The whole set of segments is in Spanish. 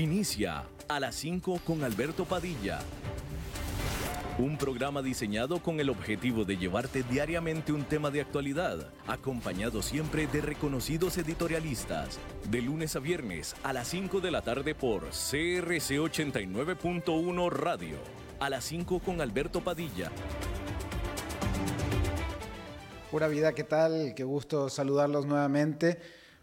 Inicia a las 5 con Alberto Padilla. Un programa diseñado con el objetivo de llevarte diariamente un tema de actualidad, acompañado siempre de reconocidos editorialistas, de lunes a viernes a las 5 de la tarde por CRC 89.1 Radio. A las 5 con Alberto Padilla. Pura vida, ¿qué tal? Qué gusto saludarlos nuevamente.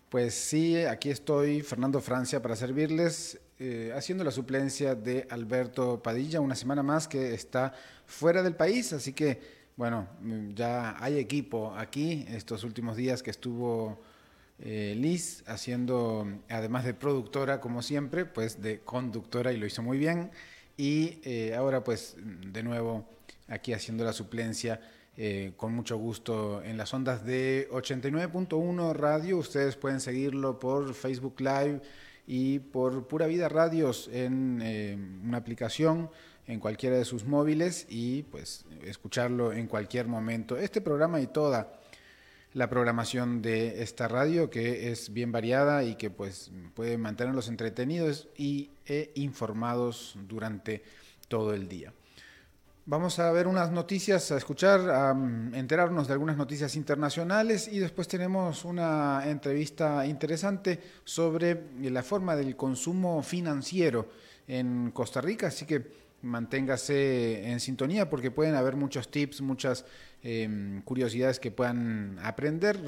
Pues sí, aquí estoy, Fernando Francia, para servirles, eh, haciendo la suplencia de Alberto Padilla, una semana más que está fuera del país, así que, bueno, ya hay equipo aquí estos últimos días que estuvo eh, Liz haciendo, además de productora, como siempre, pues de conductora y lo hizo muy bien. Y eh, ahora, pues, de nuevo, aquí haciendo la suplencia eh, con mucho gusto en las ondas de 89.1 Radio. Ustedes pueden seguirlo por Facebook Live y por Pura Vida Radios en eh, una aplicación en cualquiera de sus móviles y pues escucharlo en cualquier momento. Este programa y toda la programación de esta radio que es bien variada y que pues puede mantenerlos entretenidos y e informados durante todo el día. Vamos a ver unas noticias, a escuchar, a enterarnos de algunas noticias internacionales y después tenemos una entrevista interesante sobre la forma del consumo financiero en Costa Rica, así que manténgase en sintonía porque pueden haber muchos tips, muchas eh, curiosidades que puedan aprender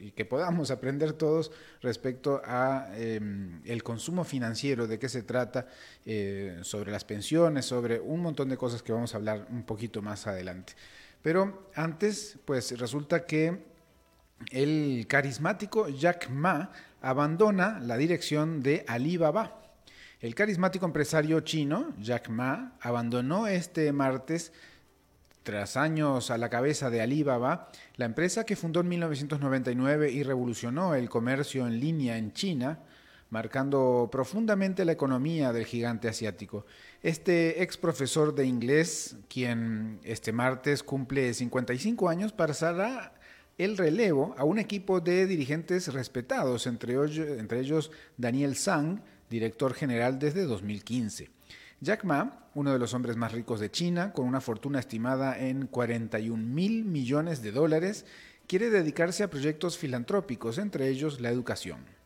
y que podamos aprender todos respecto a eh, el consumo financiero, de qué se trata, eh, sobre las pensiones, sobre un montón de cosas que vamos a hablar un poquito más adelante. Pero antes, pues resulta que el carismático Jack Ma abandona la dirección de Alibaba. El carismático empresario chino, Jack Ma, abandonó este martes, tras años a la cabeza de Alibaba, la empresa que fundó en 1999 y revolucionó el comercio en línea en China, marcando profundamente la economía del gigante asiático. Este ex profesor de inglés, quien este martes cumple 55 años, pasará el relevo a un equipo de dirigentes respetados, entre ellos, Daniel Zhang, director general desde 2015. Jack Ma, uno de los hombres más ricos de China, con una fortuna estimada en 41 mil millones de dólares, quiere dedicarse a proyectos filantrópicos, entre ellos la educación.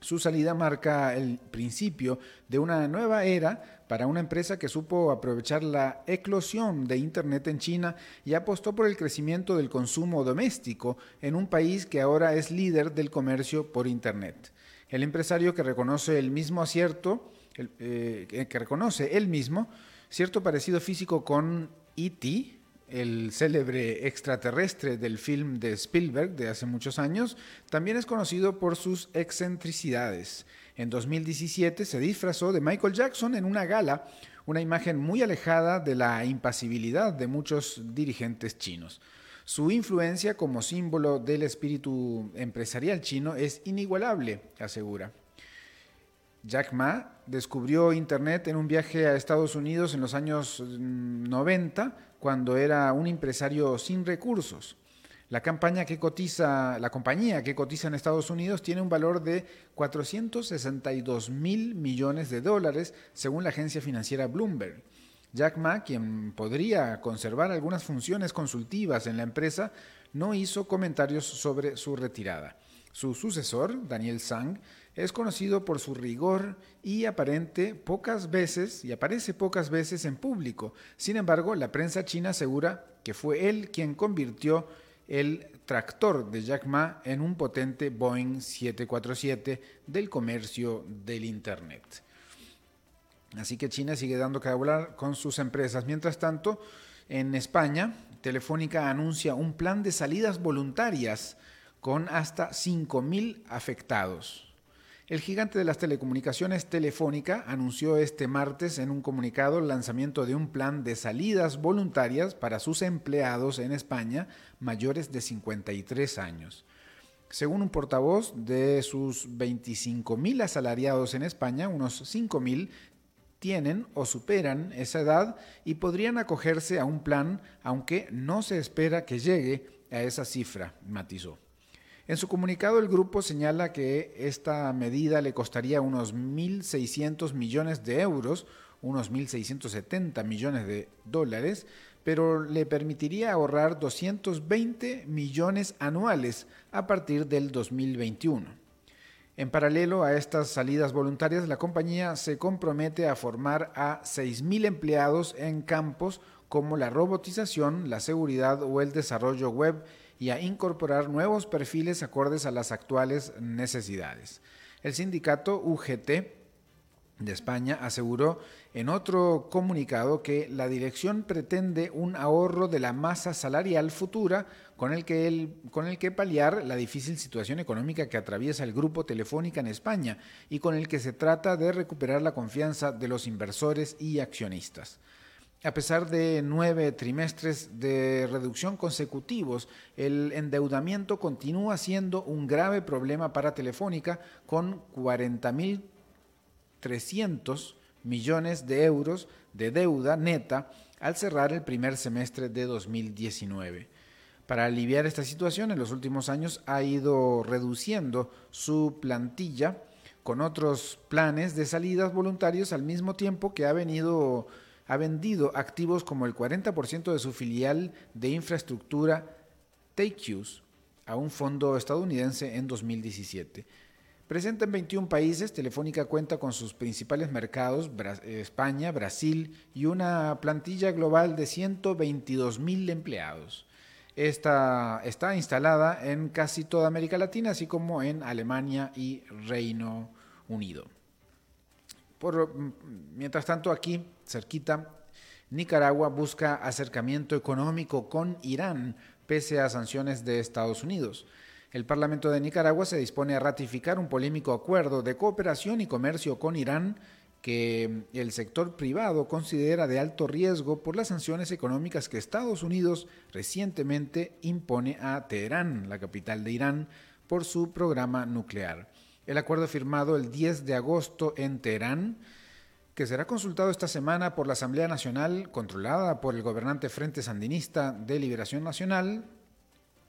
Su salida marca el principio de una nueva era para una empresa que supo aprovechar la eclosión de Internet en China y apostó por el crecimiento del consumo doméstico en un país que ahora es líder del comercio por Internet. El empresario que reconoce el mismo acierto, eh, que reconoce él mismo, cierto parecido físico con E.T., el célebre extraterrestre del film de Spielberg de hace muchos años, también es conocido por sus excentricidades. En 2017 se disfrazó de Michael Jackson en una gala, una imagen muy alejada de la impasibilidad de muchos dirigentes chinos. Su influencia como símbolo del espíritu empresarial chino es inigualable, asegura. Jack Ma descubrió Internet en un viaje a Estados Unidos en los años 90, mm, cuando era un empresario sin recursos. La, campaña que cotiza, la compañía que cotiza en Estados Unidos tiene un valor de 462 mil millones de dólares, según la agencia financiera Bloomberg. Jack Ma, quien podría conservar algunas funciones consultivas en la empresa, no hizo comentarios sobre su retirada. Su sucesor, Daniel Zhang, es conocido por su rigor y aparente pocas veces y aparece pocas veces en público. Sin embargo, la prensa china asegura que fue él quien convirtió el tractor de Jack Ma en un potente Boeing 747 del comercio del Internet. Así que China sigue dando que hablar con sus empresas. Mientras tanto, en España, Telefónica anuncia un plan de salidas voluntarias con hasta 5.000 afectados. El gigante de las telecomunicaciones Telefónica anunció este martes en un comunicado el lanzamiento de un plan de salidas voluntarias para sus empleados en España mayores de 53 años. Según un portavoz de sus 25.000 asalariados en España, unos 5.000 tienen o superan esa edad y podrían acogerse a un plan, aunque no se espera que llegue a esa cifra, matizó. En su comunicado, el grupo señala que esta medida le costaría unos 1.600 millones de euros, unos 1.670 millones de dólares, pero le permitiría ahorrar 220 millones anuales a partir del 2021. En paralelo a estas salidas voluntarias, la compañía se compromete a formar a 6.000 empleados en campos como la robotización, la seguridad o el desarrollo web y a incorporar nuevos perfiles acordes a las actuales necesidades. El sindicato UGT de España aseguró en otro comunicado que la dirección pretende un ahorro de la masa salarial futura con el, que con el que paliar la difícil situación económica que atraviesa el grupo Telefónica en España y con el que se trata de recuperar la confianza de los inversores y accionistas. A pesar de nueve trimestres de reducción consecutivos, el endeudamiento continúa siendo un grave problema para Telefónica con 40.300 millones de euros de deuda neta al cerrar el primer semestre de 2019. Para aliviar esta situación, en los últimos años ha ido reduciendo su plantilla con otros planes de salidas voluntarios al mismo tiempo que ha venido ha vendido activos como el 40% de su filial de infraestructura TakeUs a un fondo estadounidense en 2017. Presente en 21 países, Telefónica cuenta con sus principales mercados, España, Brasil y una plantilla global de 122 mil empleados. Esta está instalada en casi toda América Latina, así como en Alemania y Reino Unido. Por, mientras tanto, aquí, cerquita, Nicaragua busca acercamiento económico con Irán, pese a sanciones de Estados Unidos. El Parlamento de Nicaragua se dispone a ratificar un polémico acuerdo de cooperación y comercio con Irán que el sector privado considera de alto riesgo por las sanciones económicas que Estados Unidos recientemente impone a Teherán, la capital de Irán, por su programa nuclear. El acuerdo firmado el 10 de agosto en Teherán, que será consultado esta semana por la Asamblea Nacional, controlada por el gobernante Frente Sandinista de Liberación Nacional,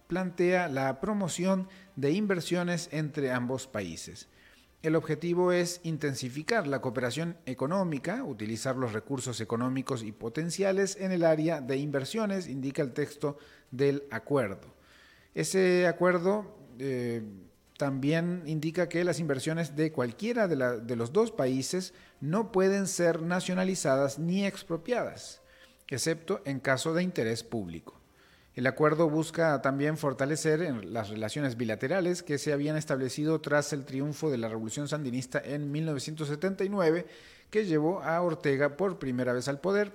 plantea la promoción de inversiones entre ambos países. El objetivo es intensificar la cooperación económica, utilizar los recursos económicos y potenciales en el área de inversiones, indica el texto del acuerdo. Ese acuerdo eh, también indica que las inversiones de cualquiera de, los dos países no pueden ser nacionalizadas ni expropiadas, excepto en caso de interés público. El acuerdo busca también fortalecer las relaciones bilaterales que se habían establecido tras el triunfo de la Revolución Sandinista en 1979, que llevó a Ortega por primera vez al poder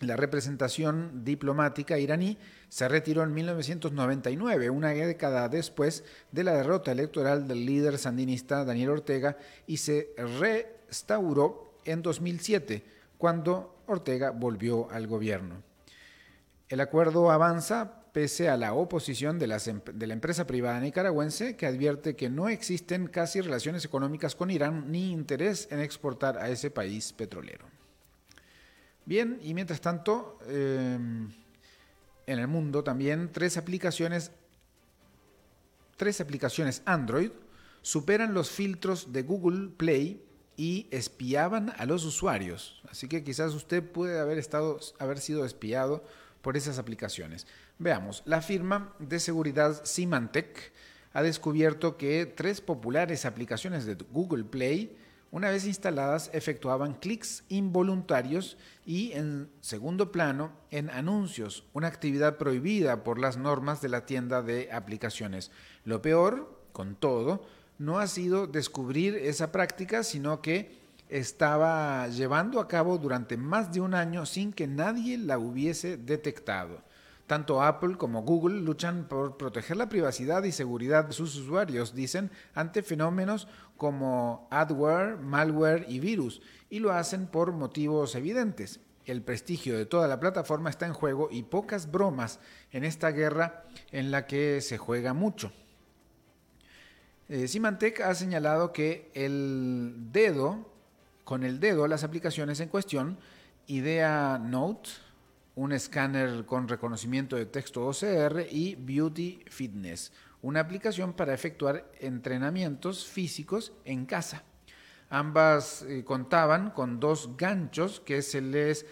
la representación diplomática iraní se retiró en 1999, una década después de la derrota electoral del líder sandinista Daniel Ortega, y se restauró en 2007, cuando Ortega volvió al gobierno. El acuerdo avanza pese a la oposición de, de, la empresa privada nicaragüense que advierte que no existen casi relaciones económicas con Irán ni interés en exportar a ese país petrolero. Bien, y mientras tanto, em, en el mundo también tres aplicaciones, tres aplicaciones Android superan los filtros de Google Play y espiaban a los usuarios. Así que quizás usted puede haber, estado, haber sido espiado por esas aplicaciones. Veamos, la firma de seguridad Symantec ha descubierto que tres populares aplicaciones de Google Play una vez instaladas, efectuaban clics involuntarios y, en segundo plano, en anuncios, una actividad prohibida por las normas de la tienda de aplicaciones. Lo peor, con todo, no ha sido descubrir esa práctica, sino que estaba llevando a cabo durante más de un año sin que nadie la hubiese detectado. Tanto Apple como Google luchan por proteger la privacidad y seguridad de sus usuarios, dicen, ante fenómenos como adware, malware y virus, y lo hacen por motivos evidentes. El prestigio de toda la plataforma está en juego y pocas bromas en esta guerra en la que se juega mucho. Eh, Symantec ha señalado que el dedo, con el dedo, las aplicaciones en cuestión, Idea Note, un escáner con reconocimiento de texto OCR y Beauty Fitness, una aplicación para efectuar entrenamientos físicos en casa. Ambas eh, contaban con dos ganchos que les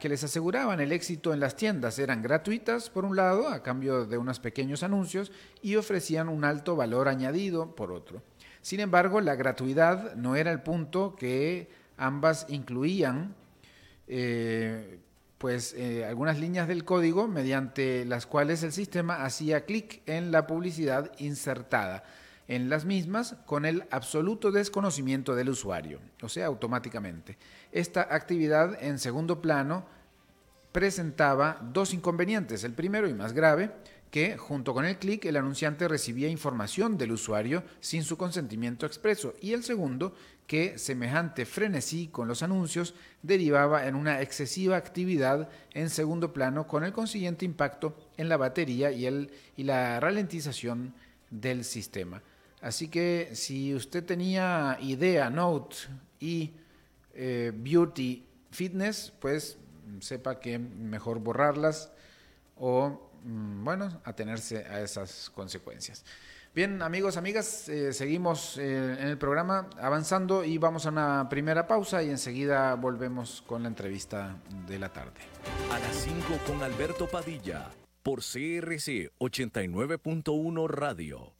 que les aseguraban el éxito en las tiendas. Eran gratuitas, por un lado, a cambio de unos pequeños anuncios, y ofrecían un alto valor añadido, por otro. Sin embargo, la gratuidad no era el punto que ambas incluían, eh, pues eh, algunas líneas del código mediante las cuales el sistema hacía clic en la publicidad insertada en las mismas con el absoluto desconocimiento del usuario, o sea, automáticamente. Esta actividad en segundo plano presentaba dos inconvenientes. El primero y más grave, que junto con el clic el anunciante recibía información del usuario sin su consentimiento expreso. Y el segundo, que semejante frenesí con los anuncios derivaba en una excesiva actividad en segundo plano con el consiguiente impacto en la batería y, el, y la ralentización del sistema. Así que si usted tenía idea, Note y eh, Beauty Fitness, pues sepa que mejor borrarlas o, bueno, atenerse a esas consecuencias. Bien, amigos, amigas, eh, seguimos eh, en el programa avanzando y vamos a una primera pausa y enseguida volvemos con la entrevista de la tarde. A las 5 con Alberto Padilla por CRC 89.1 Radio.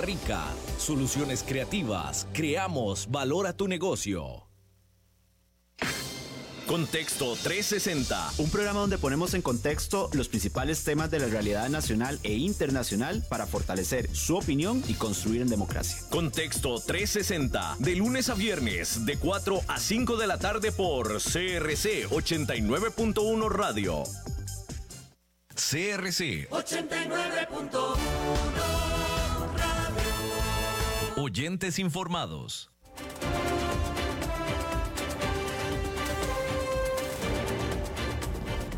Rica. Soluciones creativas. Creamos valor a tu negocio. Contexto 360. Un programa donde ponemos en contexto los principales temas de la realidad nacional e internacional para fortalecer su opinión y construir en democracia. Contexto 360. De lunes a viernes, de 4 a 5 de la tarde por CRC 89.1 Radio. CRC 89.1 Oyentes informados.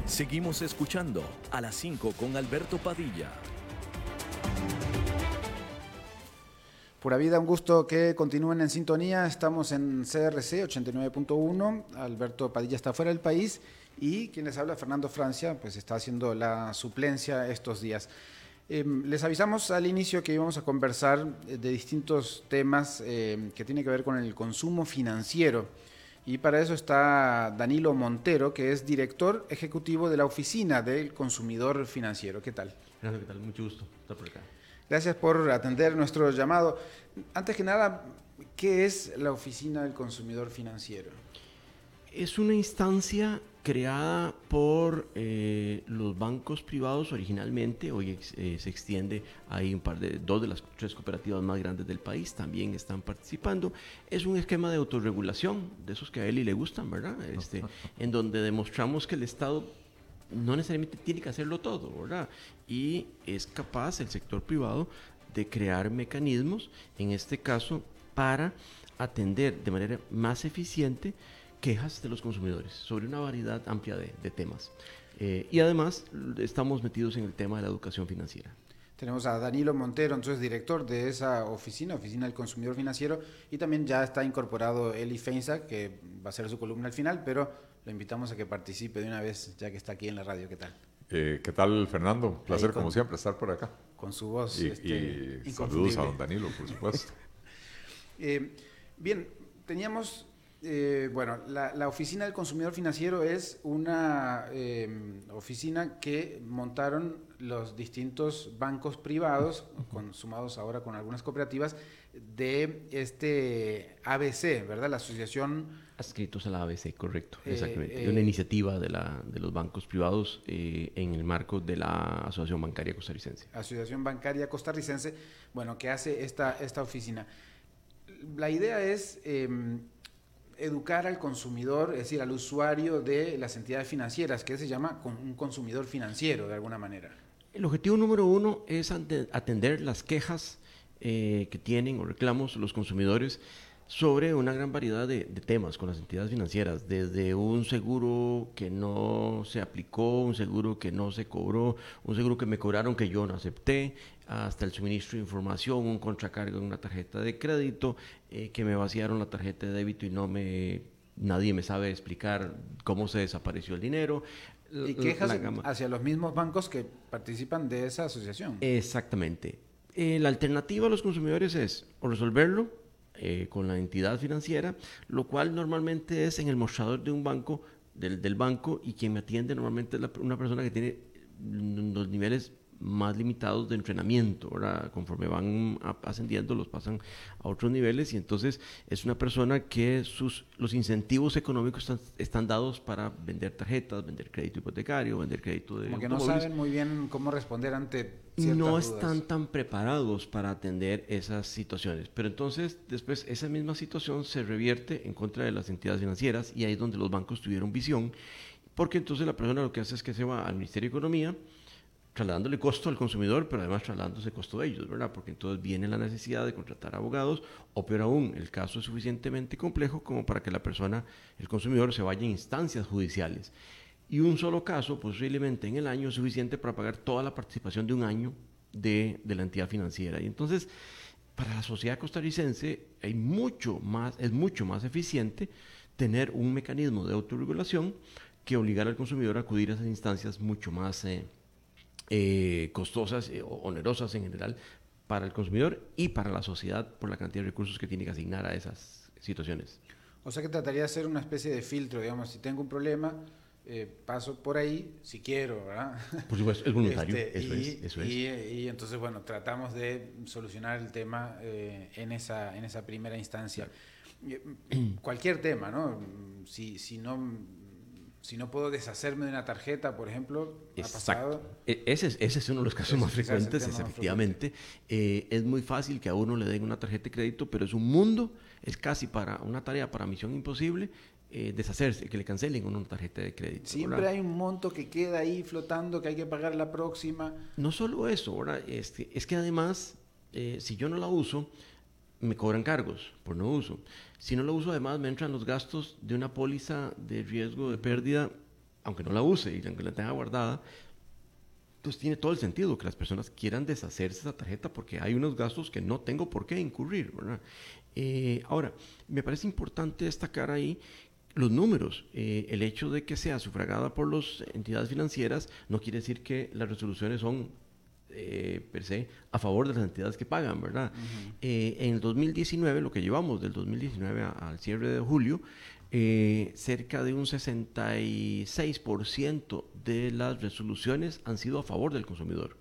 Seguimos escuchando a las 5 con Alberto Padilla. Pura vida, un gusto que continúen en sintonía. Estamos en CRC 89.1. Alberto Padilla está fuera del país y quien les habla, Fernando Francia, pues está haciendo la suplencia estos días. Em, les avisamos al inicio que íbamos a conversar de distintos temas em, que tienen que ver con el consumo financiero. Y para eso está Danilo Montero, que es director ejecutivo de la Oficina del Consumidor Financiero. ¿Qué tal? ¿qué tal? Mucho gusto estar por acá. Gracias por atender nuestro llamado. Antes que nada, ¿qué es la Oficina del Consumidor Financiero? Es una instancia creada por eh, los bancos privados originalmente, hoy eh, se extiende, hay un par de, dos de las tres cooperativas más grandes del país también están participando. Es un esquema de autorregulación, de esos que a Eli le gustan, ¿verdad? Este, en donde demostramos que el Estado no necesariamente tiene que hacerlo todo, ¿verdad? Y es capaz el sector privado de crear mecanismos, en este caso, para atender de manera más eficiente quejas de los consumidores sobre una variedad amplia de, temas. Eh, y además estamos metidos en el tema de la educación financiera. Tenemos a Danilo Montero, entonces director de esa oficina, Oficina del Consumidor Financiero, y también ya está incorporado Eli Feinza, que va a ser su columna al final, pero lo invitamos a que participe de una vez, ya que está aquí en la radio. ¿Qué tal? Eh, ¿Qué tal, Fernando? Placer, como siempre, estar por acá. Con su voz. Y, este, saludos a don Danilo, por supuesto. Eh, bien, teníamos eh, bueno, la, Oficina del Consumidor Financiero es una em, oficina que montaron los distintos bancos privados, consumados ahora con algunas cooperativas, de este ABC, ¿verdad? La asociación... Adscritos a la ABC, correcto, eh, exactamente. una eh, iniciativa de, la, de los bancos privados en el marco de la Asociación Bancaria Costarricense. Asociación Bancaria Costarricense, bueno, que hace esta, esta oficina. La idea es em, educar al consumidor, es decir, al usuario de las entidades financieras, que se llama un consumidor financiero de alguna manera. El objetivo número uno es atender las quejas eh, que tienen o reclamos los consumidores sobre una gran variedad de, temas con las entidades financieras, desde un seguro que no se aplicó, un seguro que no se cobró, un seguro que me cobraron que yo no acepté, hasta el suministro de información, un contracargo en una tarjeta de crédito, eh, que me vaciaron la tarjeta de débito y no me nadie me sabe explicar cómo se desapareció el dinero. Y quejas hacia los mismos bancos que participan de esa asociación. Exactamente. Eh, la alternativa a los consumidores es o resolverlo eh, con la entidad financiera, lo cual normalmente es en el mostrador de un banco, del, del banco, y quien me atiende normalmente es una persona que tiene los niveles más limitados de entrenamiento, ahora conforme van ascendiendo los pasan a otros niveles y entonces es una persona que sus los incentivos económicos están, dados para vender tarjetas, vender crédito hipotecario, vender crédito de Como que no saben muy bien cómo responder ante no están tan preparados para atender esas situaciones. Pero entonces, después, esa misma situación se revierte en contra de las entidades financieras y ahí es donde los bancos tuvieron visión, porque entonces la persona lo que hace es que se va al Ministerio de Economía, trasladándole costo al consumidor, pero además trasladándose costo de ellos, ¿verdad? Porque entonces viene la necesidad de contratar abogados, o peor aún, el caso es suficientemente complejo como para que la persona, el consumidor, se vaya a instancias judiciales. Y un solo caso, posiblemente en el año, es suficiente para pagar toda la participación de un año de, de la entidad financiera. Y entonces, para la sociedad costarricense, hay mucho más, es mucho más eficiente tener un mecanismo de autorregulación que obligar al consumidor a acudir a esas instancias mucho más... Eh, eh, costosas eh, o onerosas en general para el consumidor y para la sociedad por la cantidad de recursos que tiene que asignar a esas situaciones. O sea que trataría de hacer una especie de filtro, digamos, si tengo un problema, eh, paso por ahí si quiero, ¿verdad? Por supuesto, es voluntario, este, eso, y, es, eso es. Y, entonces, bueno, tratamos de solucionar el tema en, esa, en esa primera instancia. Cualquier tema, ¿no? Si, si no si no puedo deshacerme de una tarjeta, por ejemplo, Exacto. E, ese, es, ese es uno de los casos más frecuentes, efectivamente. Eh, es muy fácil que a uno le den una tarjeta de crédito, pero es un mundo, es casi para una tarea para misión imposible eh, deshacerse, que le cancelen una tarjeta de crédito. Siempre hay un monto que queda ahí flotando que hay que pagar la próxima. No solo eso, ahora este, es que además, eh, si yo no la uso, me cobran cargos por no uso. Si no lo uso, además me entran los gastos de una póliza de riesgo de pérdida, aunque no la use y aunque la tenga guardada. Entonces tiene todo el sentido que las personas quieran deshacerse de esa tarjeta porque hay unos gastos que no tengo por qué incurrir. Eh, ahora, me parece importante destacar ahí los números. Eh, el hecho de que sea sufragada por las entidades financieras no quiere decir que las resoluciones son eh, per se a favor de las entidades que pagan, ¿verdad? Eh, en el 2019, lo que llevamos del 2019 al cierre de julio, eh, cerca de un 66% de las resoluciones han sido a favor del consumidor,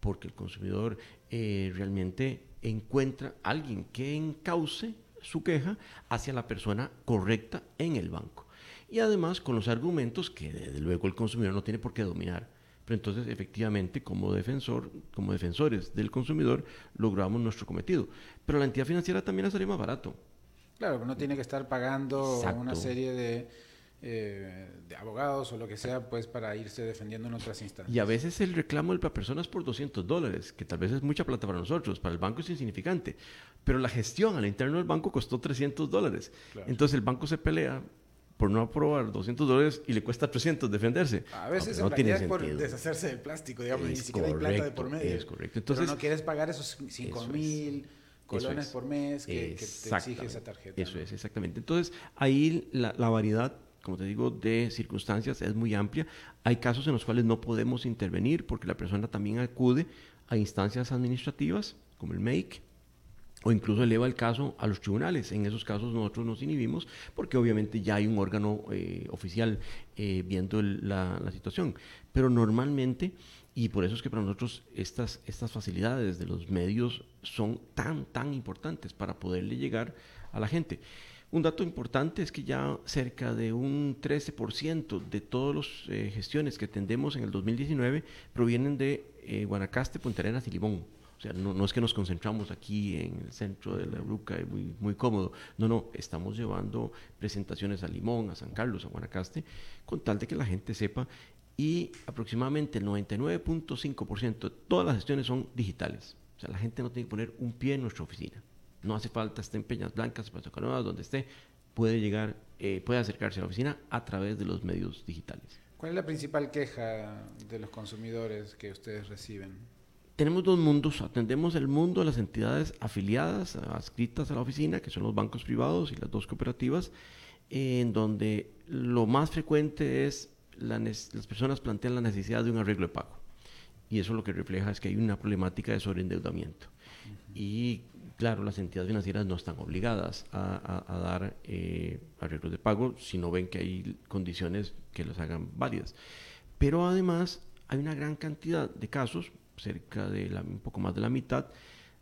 porque el consumidor realmente encuentra a alguien que encauce su queja hacia la persona correcta en el banco. Y además con los argumentos que desde luego el consumidor no tiene por qué dominar entonces, efectivamente, como defensor, como defensores del consumidor, logramos nuestro cometido. Pero la entidad financiera también ha salido más barato. Claro, no tiene que estar pagando una serie de, eh, de, abogados o lo que sea, pues para irse defendiendo en otras instancias. Y a veces el reclamo de la persona es por 200 dólares, que tal vez es mucha plata para nosotros, para el banco es insignificante, pero la gestión al interno del banco costó 300 dólares. Entonces el banco se pelea por no aprobar 200 dólares y le cuesta 300 defenderse. A veces no, tiene es por deshacerse del plástico, digamos, ni siquiera hay plata de por medio. Es correcto. Entonces, Pero no quieres pagar esos 5 mil colones por mes que, te exige esa tarjeta. Eso es, exactamente. Entonces, ahí la, la variedad como te digo, de circunstancias es muy amplia. Hay casos en los cuales no podemos intervenir porque la persona también acude a instancias administrativas, como el MAKE, o incluso eleva el caso a los tribunales. En esos casos nosotros nos inhibimos porque obviamente ya hay un órgano eh, oficial eh, viendo la, situación. Pero normalmente, y por eso es que para nosotros estas, estas facilidades de los medios son tan, tan importantes para poderle llegar a la gente. Un dato importante es que ya cerca de un 13% de todas las eh, gestiones que atendemos en el 2019 provienen de Guanacaste, Punta Arenas y Limón. O sea, no, es que nos concentramos aquí en el centro de la Bruca, muy, muy cómodo. No, no, estamos llevando presentaciones a Limón, a San Carlos, a Guanacaste, con tal de que la gente sepa y aproximadamente el 99.5% de todas las gestiones son digitales. O sea, la gente no tiene que poner un pie en nuestra oficina. No hace falta estar en Peñas Blancas, Paso Canoas, donde esté, puede llegar, eh, puede acercarse a la oficina a través de los medios digitales. ¿Cuál es la principal queja de los consumidores que ustedes reciben? Tenemos dos mundos. Atendemos el mundo de las entidades afiliadas, adscritas a la oficina, que son los bancos privados y las dos cooperativas, en donde lo más frecuente es las personas plantean la necesidad de un arreglo de pago. Y eso lo que refleja es que hay una problemática de sobreendeudamiento. Y claro, las entidades financieras no están obligadas a, dar eh, arreglos de pago si no ven que hay condiciones que los hagan válidas. Pero además hay una gran cantidad de casos, cerca de un poco más de la mitad,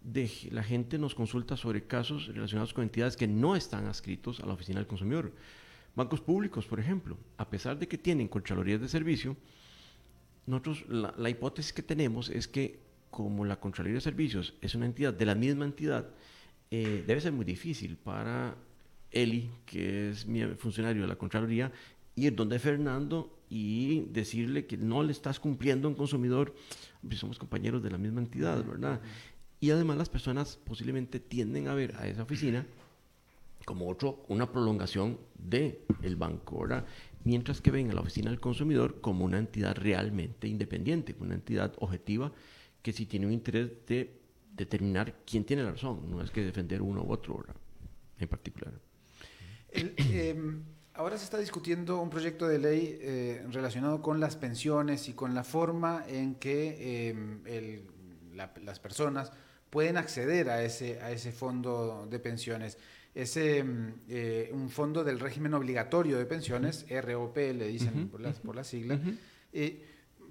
de la gente nos consulta sobre casos relacionados con entidades que no están adscritos a la oficina del consumidor. Bancos públicos, por ejemplo, a pesar de que tienen Contralorías de Servicio, nosotros la, hipótesis que tenemos es que como la Contraloría de Servicios es una entidad de la misma entidad, eh, debe ser muy difícil para Eli, que es mi funcionario de la Contraloría, ir donde Fernando y decirle que no le estás cumpliendo a un consumidor, pues somos compañeros de la misma entidad, ¿verdad? Y además las personas posiblemente tienden a ver a esa oficina como otro, una prolongación del el banco. Mientras que ven a la oficina del consumidor como una entidad realmente independiente, una entidad objetiva que sí tiene un interés de determinar quién tiene la razón, no es que defender uno u otro, ¿verdad? En particular. Em, ahora se está discutiendo un proyecto de ley eh, relacionado con las pensiones y con la forma en que em, las personas pueden acceder a ese, a ese fondo de pensiones es mm, eh, un fondo del régimen obligatorio de pensiones, ROP le dicen por, la sigla. Eh,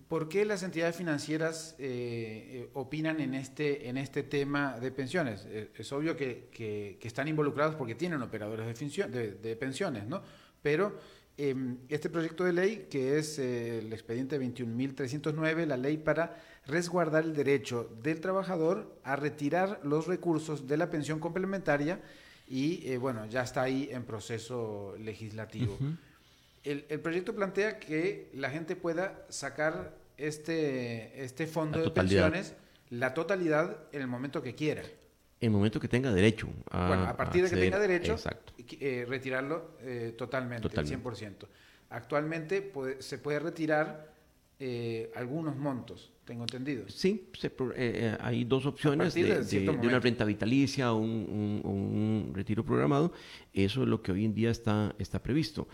¿Por qué las entidades financieras eh, opinan en este, en este tema de pensiones? es obvio que, que, están involucrados porque tienen operadores de, de, pensiones, ¿no? Pero em, este proyecto de ley, que es el expediente 21.309, la ley para resguardar el derecho del trabajador a retirar los recursos de la pensión complementaria, y eh, bueno, ya está ahí en proceso legislativo. el, proyecto plantea que la gente pueda sacar este, este fondo de pensiones, la totalidad, en el momento que quiera. En el momento que tenga derecho. A, bueno, a partir de que tenga derecho, eh, retirarlo eh, totalmente, totalmente, el 100%. Actualmente se puede retirar algunos montos tengo entendido. Sí, eh, eh, hay dos opciones de, una renta vitalicia o un, retiro programado. Eso es lo que hoy en día está, está previsto.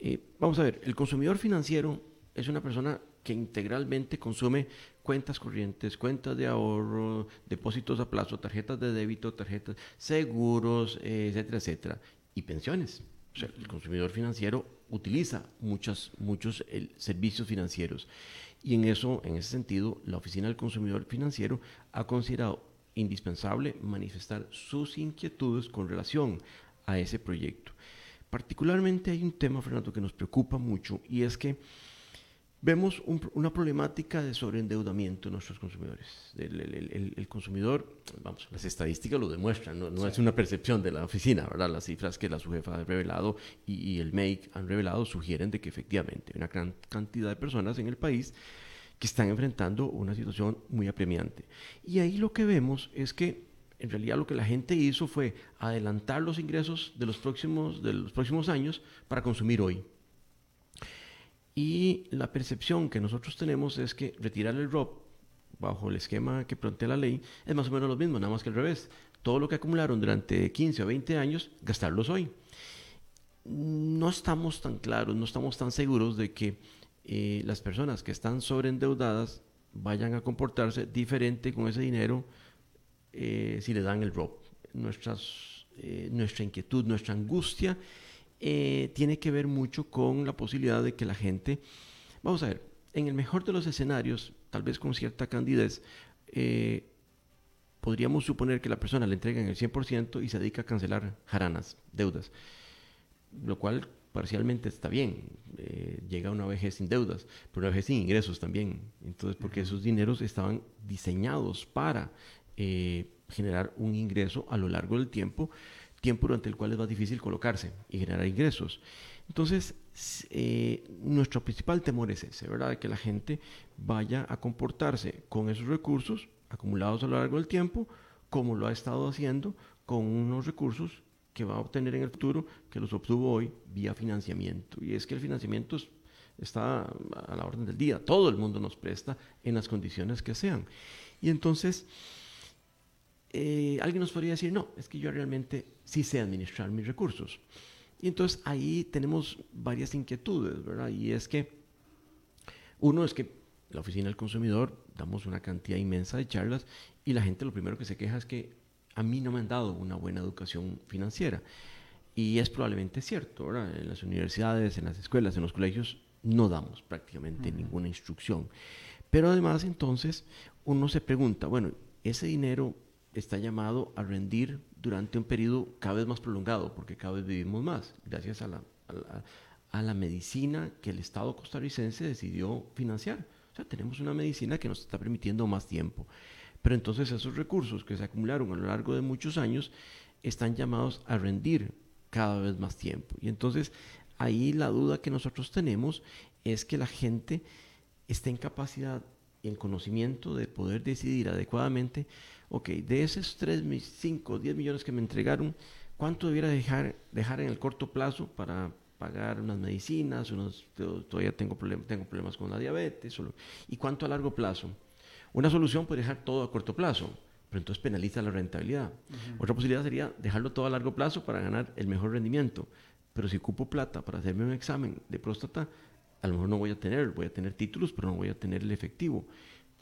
Eh, vamos a ver, el consumidor financiero es una persona que integralmente consume cuentas corrientes, cuentas de ahorro, depósitos a plazo, tarjetas de débito, tarjetas, seguros, etcétera, etcétera, y pensiones. O sea, el consumidor financiero utiliza muchas, muchos servicios financieros. Y en eso, en ese sentido, la Oficina del Consumidor Financiero ha considerado indispensable manifestar sus inquietudes con relación a ese proyecto. Particularmente hay un tema, Fernando, que nos preocupa mucho y es que vemos una problemática de sobreendeudamiento de nuestros consumidores. El, consumidor, vamos, las estadísticas lo demuestran, no, es una percepción de la oficina, ¿verdad? Las cifras que la jefa ha revelado y, el MEIC han revelado sugieren de que efectivamente hay una gran cantidad de personas en el país que están enfrentando una situación muy apremiante. Y ahí lo que vemos es que en realidad lo que la gente hizo fue adelantar los ingresos de los próximos, de los próximos años para consumir hoy. Y la percepción que nosotros tenemos es que retirar el ROP bajo el esquema que plantea la ley es más o menos lo mismo, nada más que al revés. Todo lo que acumularon durante 15 o 20 años, gastarlos hoy. No estamos tan claros, no estamos tan seguros de que eh, las personas que están sobreendeudadas vayan a comportarse diferente con ese dinero eh, si le dan el ROP. Nuestras, eh, nuestra inquietud, nuestra angustia eh, tiene que ver mucho con la posibilidad de que la gente, vamos a ver, en el mejor de los escenarios, tal vez con cierta candidez, eh, podríamos suponer que la persona le entrega en el 100% y se dedica a cancelar jaranas, deudas, lo cual parcialmente está bien, eh, llega una vejez sin deudas, pero una vejez sin ingresos también, entonces porque esos dineros estaban diseñados para generar un ingreso a lo largo del tiempo tiempo durante el cual es más difícil colocarse y generar ingresos. Entonces, eh, nuestro principal temor es ese, ¿verdad? De que la gente vaya a comportarse con esos recursos acumulados a lo largo del tiempo, como lo ha estado haciendo con unos recursos que va a obtener en el futuro, que los obtuvo hoy vía financiamiento. Y es que el financiamiento está a la orden del día, todo el mundo nos presta en las condiciones que sean. Y entonces, eh, alguien nos podría decir, no, es que yo realmente sí sé administrar mis recursos. Y entonces ahí tenemos varias inquietudes, ¿verdad? Y es que uno es que la oficina del consumidor damos una cantidad inmensa de charlas y la gente lo primero que se queja es que a mí no me han dado una buena educación financiera. Y es probablemente cierto, ¿verdad? En las universidades, en las escuelas, en los colegios no damos prácticamente ninguna instrucción. Pero además entonces uno se pregunta, bueno, ese dinero está llamado a rendir durante un periodo cada vez más prolongado, porque cada vez vivimos más, gracias a la, a la, medicina que el Estado costarricense decidió financiar. O sea, tenemos una medicina que nos está permitiendo más tiempo. Pero entonces esos recursos que se acumularon a lo largo de muchos años están llamados a rendir cada vez más tiempo. Y entonces ahí la duda que nosotros tenemos es que la gente esté en capacidad y en conocimiento de poder decidir adecuadamente, ok, de esos 3, 5, 10 millones que me entregaron, ¿cuánto debiera dejar, dejar en el corto plazo para pagar unas medicinas, unos, todavía tengo, tengo problemas con la diabetes, y cuánto a largo plazo? Una solución puede dejar todo a corto plazo, pero entonces penaliza la rentabilidad. Otra posibilidad sería dejarlo todo a largo plazo para ganar el mejor rendimiento. Pero si ocupo plata para hacerme un examen de próstata, a lo mejor no voy a tener, voy a tener títulos, pero no voy a tener el efectivo.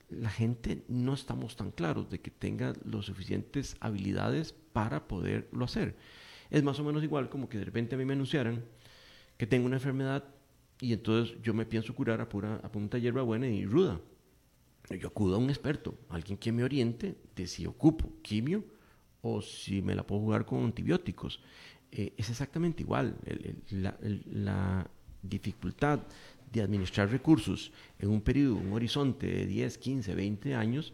La gente no estamos tan claros de que tenga las suficientes habilidades para poderlo hacer. Es más o menos igual como que de repente a mí me anunciaran que tengo una enfermedad y entonces yo me pienso curar a, pura, punta hierba buena y ruda. Yo acudo a un experto, alguien que me oriente de si ocupo quimio o si me la puedo jugar con antibióticos. Eh, es exactamente igual. la, dificultad de administrar recursos en un periodo, un horizonte de 10, 15, 20 años,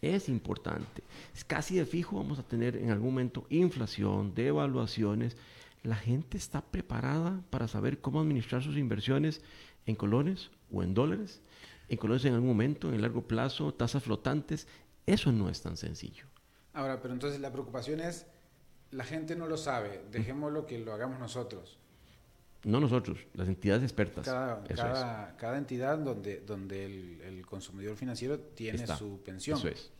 es importante. Es casi de fijo, vamos a tener en algún momento inflación, devaluaciones. La gente está preparada para saber cómo administrar sus inversiones en colones o en dólares, en colones en algún momento, en el largo plazo, tasas flotantes. Eso no es tan sencillo. Ahora, pero entonces la preocupación es, la gente no lo sabe, dejémoslo que lo hagamos nosotros. No nosotros, las entidades expertas. Cada, cada, entidad donde, donde el, consumidor financiero tiene su pensión. Eso es.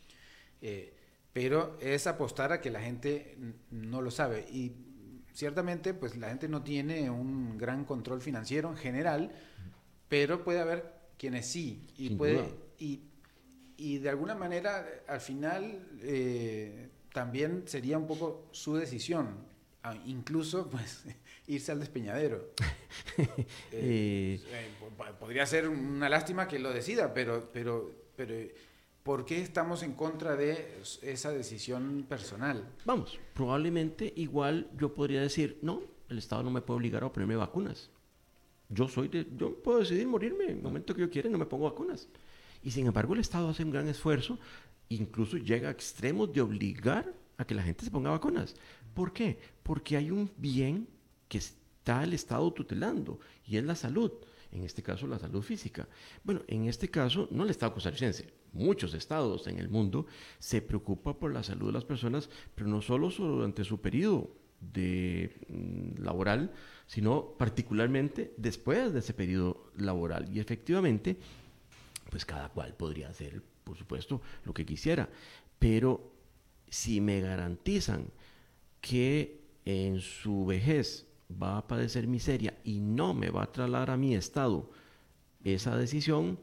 Eh, pero es apostar a que la gente no lo sabe. Y ciertamente, pues la gente no tiene un gran control financiero en general, pero puede haber quienes sí. Y, puede, y, y, de alguna manera, al final, eh, también sería un poco su decisión. Ah, incluso, pues irse al despeñadero. Eh, eh, podría ser una lástima que lo decida, pero, pero, pero ¿por qué estamos en contra de esa decisión personal? Vamos, probablemente igual yo podría decir, no, el Estado no me puede obligar a ponerme vacunas. Yo soy de, yo puedo decidir morirme en el momento que yo quiera, no me pongo vacunas. Y sin embargo el Estado hace un gran esfuerzo, incluso llega a extremos de obligar a que la gente se ponga vacunas. ¿Por qué? Porque hay un bien que está el Estado tutelando y es la salud, en este caso la salud física. Bueno, en este caso no el Estado costarricense, muchos estados en el mundo se preocupan por la salud de las personas, pero no solo durante su periodo de mm, laboral, sino particularmente después de ese periodo laboral. Y efectivamente, pues cada cual podría hacer, por supuesto, lo que quisiera, pero si me garantizan que en su vejez va a padecer miseria y no me va a trasladar a mi Estado esa decisión,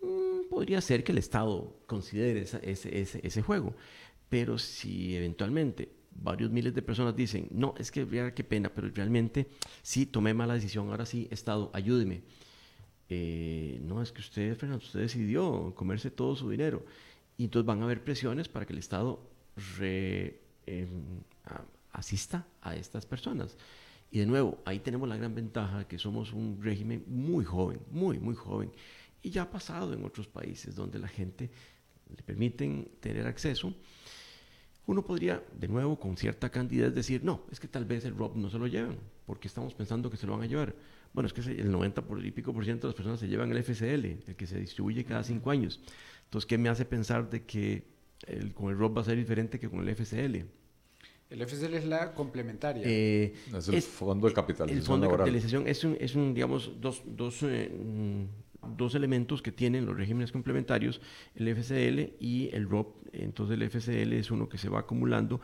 mm, podría ser que el Estado considere ese, ese, juego. Pero si eventualmente varios miles de personas dicen, no, es que qué pena, pero realmente sí tomé mala decisión, ahora sí, Estado, ayúdeme. Eh, no, es que usted, Fernando, usted decidió comerse todo su dinero. Y entonces van a haber presiones para que el Estado re, em, asista a estas personas. Y de nuevo, ahí tenemos la gran ventaja que somos un régimen muy joven, muy, muy joven. Y ya ha pasado en otros países donde la gente le permiten tener acceso. Uno podría, de nuevo, con cierta candidez decir, no, es que tal vez el ROB no se lo lleven, porque estamos pensando que se lo van a llevar. bueno, es que el 90 por, y pico por ciento de las personas se llevan el FCL, el que se distribuye cada cinco años. Entonces, ¿qué me hace pensar de que el, con el ROP va a ser diferente que con el FCL? El FCL es la complementaria. Eh, es el fondo de capitalización. El fondo de capitalización es un, es un digamos, dos, dos, eh, dos, elementos que tienen los regímenes complementarios, el FCL y el ROP. Entonces, el FCL es uno que se va acumulando,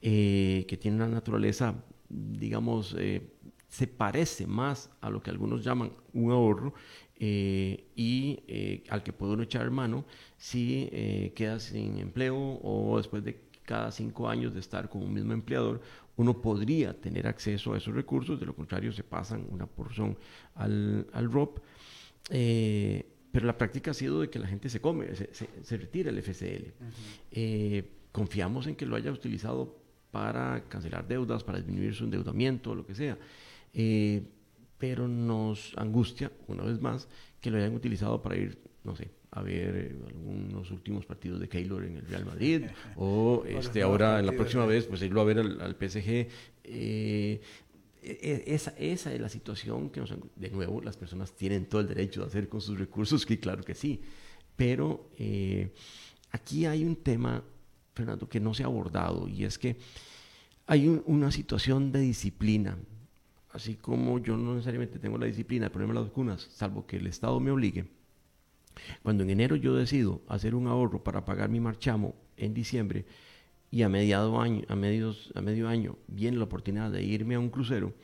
eh, que tiene una naturaleza, digamos, se parece más a lo que algunos llaman un ahorro eh, y eh, al que puede uno echar mano si eh, queda sin empleo o después de cada cinco años de estar con un mismo empleador, uno podría tener acceso a esos recursos, de lo contrario se pasan una porción al, al ROP. pero la práctica ha sido de que la gente se come, se, se, retira el FCL. confiamos en que lo haya utilizado para cancelar deudas, para disminuir su endeudamiento, lo que sea. Eh, pero nos angustia, una vez más, que lo hayan utilizado para ir, no sé, a ver eh, algunos últimos partidos de Keylor en el Real Madrid, o este, ahora en la próxima vez, pues irlo a ver al, PSG. Eh, e, e, esa, esa es la situación que nos, de nuevo, las personas tienen todo el derecho de hacer con sus recursos, que claro que sí, pero aquí hay un tema, Fernando, que no se ha abordado y es que hay una situación de disciplina. Así como yo no necesariamente tengo la disciplina de ponerme las vacunas, salvo que el Estado me obligue, cuando en enero yo decido hacer un ahorro para pagar mi marchamo en diciembre y a, mediado año, a, medios, a medio año viene la oportunidad de irme a un crucero,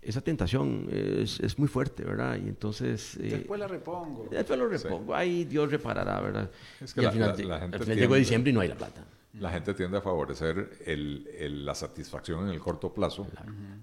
esa tentación es, es muy fuerte, ¿verdad? Y entonces... Eh, después la repongo. Después lo repongo. Ahí Dios reparará, ¿verdad? Es que y al final, al final llegó diciembre y no hay la plata la gente tiende a favorecer el, la satisfacción en el corto plazo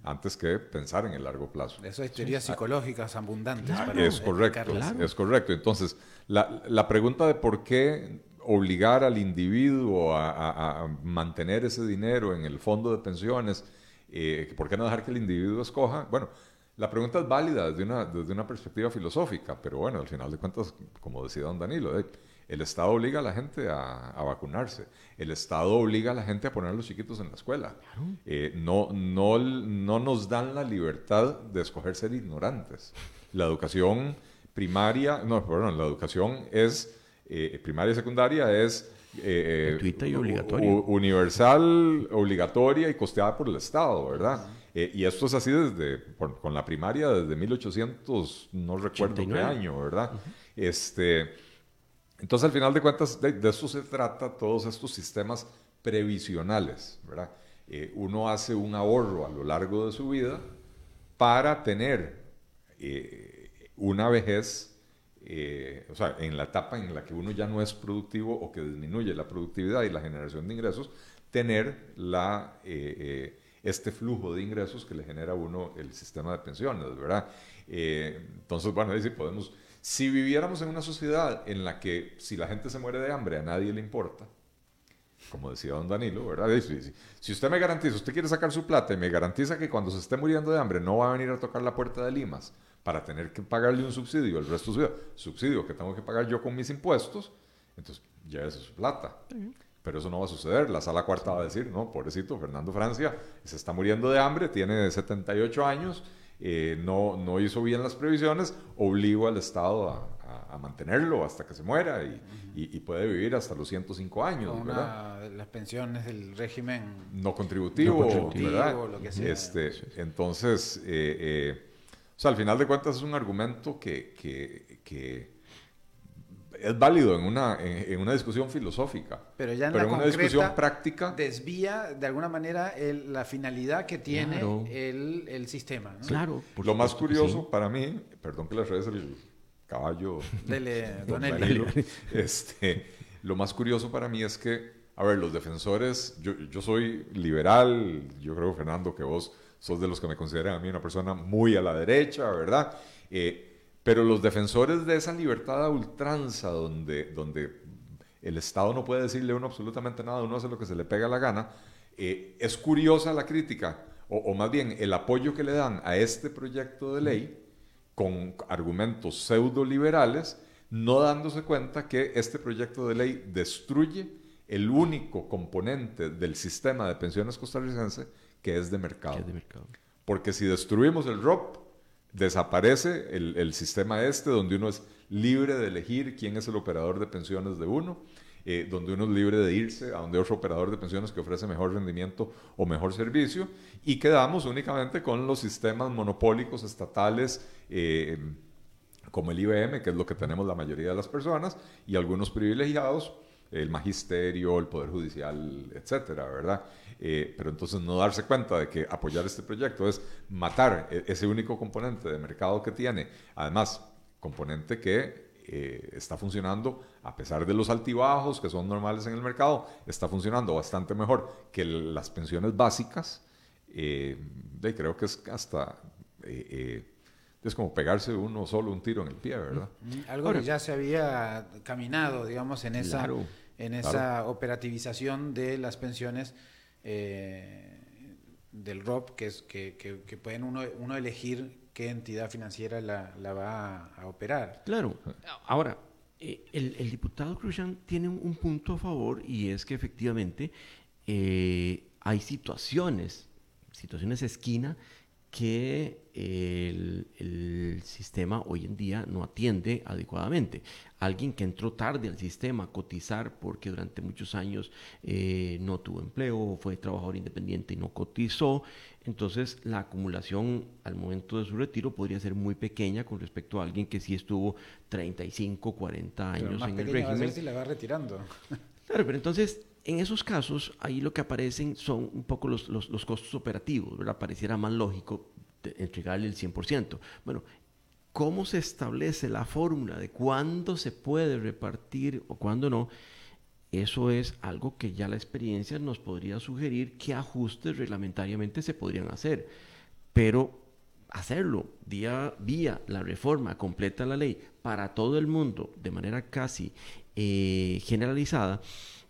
antes que pensar en el largo plazo. Eso es teorías psicológicas abundantes. es correcto, es correcto. Entonces, la, la, pregunta de por qué obligar al individuo a, mantener ese dinero en el fondo de pensiones, eh, ¿por qué no dejar que el individuo escoja? Bueno, la pregunta es válida desde una, desde una perspectiva filosófica, pero bueno, al final de cuentas, como decía don Danilo, eh, el Estado obliga a la gente a, vacunarse. El Estado obliga a la gente a poner a los chiquitos en la escuela. Eh, no, no, no nos dan la libertad de escoger ser ignorantes. La educación primaria, no, perdón, la educación es, eh, primaria y secundaria es... Eh, y obligatoria. universal, obligatoria y costeada por el Estado, ¿verdad? y esto es así desde, con la primaria desde 1800, no recuerdo qué año, ¿verdad? Este entonces, al final de cuentas, de, eso se trata todos estos sistemas previsionales, ¿verdad? Eh, uno hace un ahorro a lo largo de su vida para tener eh, una vejez, eh, o sea, en la etapa en la que uno ya no es productivo o que disminuye la productividad y la generación de ingresos, tener la, este flujo de ingresos que le genera a uno el sistema de pensiones, ¿verdad? entonces, bueno, ahí sí podemos si viviéramos en una sociedad en la que si la gente se muere de hambre a nadie le importa, como decía don Danilo, ¿verdad? Si, usted me garantiza, usted quiere sacar su plata y me garantiza que cuando se esté muriendo de hambre no va a venir a tocar la puerta de Limas para tener que pagarle un subsidio el resto de su vida, subsidio que tengo que pagar yo con mis impuestos, entonces llévese su plata. Pero eso no va a suceder. La sala cuarta va a decir, no, pobrecito, Fernando Francia se está muriendo de hambre, tiene 78 años eh, no, no hizo bien las previsiones, obligo al Estado a, mantenerlo hasta que se muera y, puede vivir hasta los 105 años. Las pensiones del régimen no contributivo, Lo que sea. Este, entonces, eh, eh, o sea, al final de cuentas es un argumento que, que es válido en una, en, una discusión filosófica. Pero ya en, una discusión práctica. Desvía de alguna manera la finalidad que tiene el, el, sistema. Claro. Lo más curioso para mí, perdón que le regrese el caballo. Dele, don este, lo más curioso para mí es que, a ver, los defensores, yo, yo soy liberal, yo creo, Fernando, que vos sos de los que me consideran a mí una persona muy a la derecha, ¿verdad? Eh, pero los defensores de esa libertad a ultranza, donde, donde el Estado no puede decirle a uno absolutamente nada, uno hace lo que se le pega la gana, eh, es curiosa la crítica, o, más bien el apoyo que le dan a este proyecto de ley con argumentos pseudo liberales, no dándose cuenta que este proyecto de ley destruye el único componente del sistema de pensiones costarricense que es de mercado. Es de mercado. Porque si destruimos el ROP, desaparece el, sistema este donde uno es libre de elegir quién es el operador de pensiones de uno, eh, donde uno es libre de irse a donde otro operador de pensiones que ofrece mejor rendimiento o mejor servicio, y quedamos únicamente con los sistemas monopólicos estatales. Eh, como el IBM, que es lo que tenemos la mayoría de las personas, y algunos privilegiados, el magisterio, el poder judicial, etcétera, ¿verdad? Eh, pero entonces no darse cuenta de que apoyar este proyecto es matar e-, ese único componente de mercado que tiene, además, componente que eh, está funcionando, a pesar de los altibajos que son normales en el mercado, está funcionando bastante mejor que las pensiones básicas. Eh, creo que es hasta es como pegarse uno solo un tiro en el pie, ¿verdad? Algo que ya se había caminado, digamos, en esa, en esa operativización de las pensiones eh, del ROP, que, es, que, que, pueden uno, uno, elegir qué entidad financiera la, la va a, operar. Claro. Ahora, eh, el, el, diputado Cruzan tiene un, punto a favor y es que efectivamente eh, hay situaciones, situaciones esquina, que el, sistema hoy en día no atiende adecuadamente. Alguien que entró tarde al sistema a cotizar porque durante muchos años eh, no tuvo empleo, fue trabajador independiente y no cotizó, entonces la acumulación al momento de su retiro podría ser muy pequeña con respecto a alguien que sí estuvo 35, 40 años en el régimen. Va a si la va retirando. Claro, pero entonces en esos casos, ahí lo que aparecen son un poco los, los, costos operativos, ¿verdad? Pareciera más lógico entregarle el 100%. Bueno, ¿cómo se establece la fórmula de cuándo se puede repartir o cuándo no? Eso es algo que ya la experiencia nos podría sugerir qué ajustes reglamentariamente se podrían hacer. Pero hacerlo día, vía la reforma completa de la ley para todo el mundo de manera casi eh, generalizada,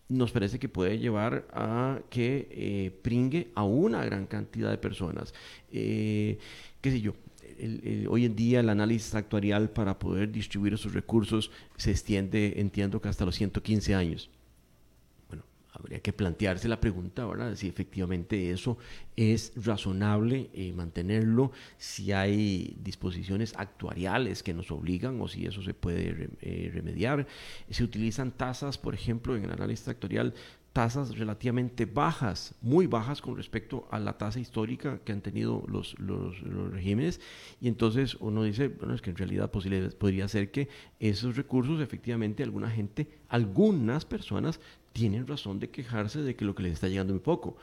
nos parece que puede llevar a que eh, pringue a una gran cantidad de personas. Eh, ¿Qué sé yo? hoy en día el análisis actuarial para poder distribuir esos recursos se extiende, entiendo que hasta los 115 años habría que plantearse la pregunta, ¿verdad? Si efectivamente eso es razonable eh, mantenerlo, si hay disposiciones actuariales que nos obligan o si eso se puede eh, remediar. Se utilizan tasas, por ejemplo, en el análisis actuarial, tasas relativamente bajas, muy bajas con respecto a la tasa histórica que han tenido los, los, regímenes. Y entonces uno dice, bueno, es que en realidad podría ser que esos recursos efectivamente alguna gente, algunas personas tienen razón de quejarse de que lo que les está llegando es muy poco.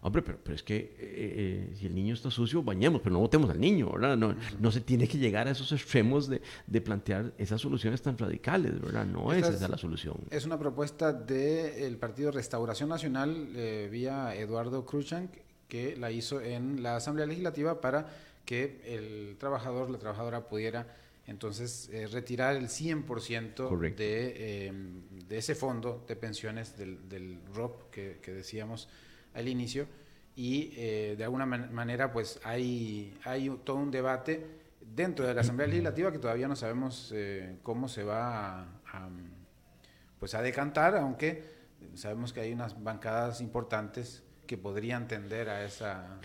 Hombre, pero, pero es que eh, eh, si el niño está sucio, bañemos, pero no votemos al niño, ¿verdad? No, no se tiene que llegar a esos extremos de, de plantear esas soluciones tan radicales, ¿verdad? No es esa la solución. Es una propuesta del Partido Restauración Nacional eh, vía Eduardo Cruchank, que la hizo en la Asamblea Legislativa para que el trabajador, la trabajadora pudiera entonces, eh, retirar el 100% de, eh, de, ese fondo de pensiones del, del ROP que, decíamos al inicio. Y eh, de alguna manera, pues hay, hay todo un debate dentro de la Asamblea Legislativa que todavía no sabemos cómo se va a, pues a decantar, aunque sabemos que hay unas bancadas importantes que podrían tender a esa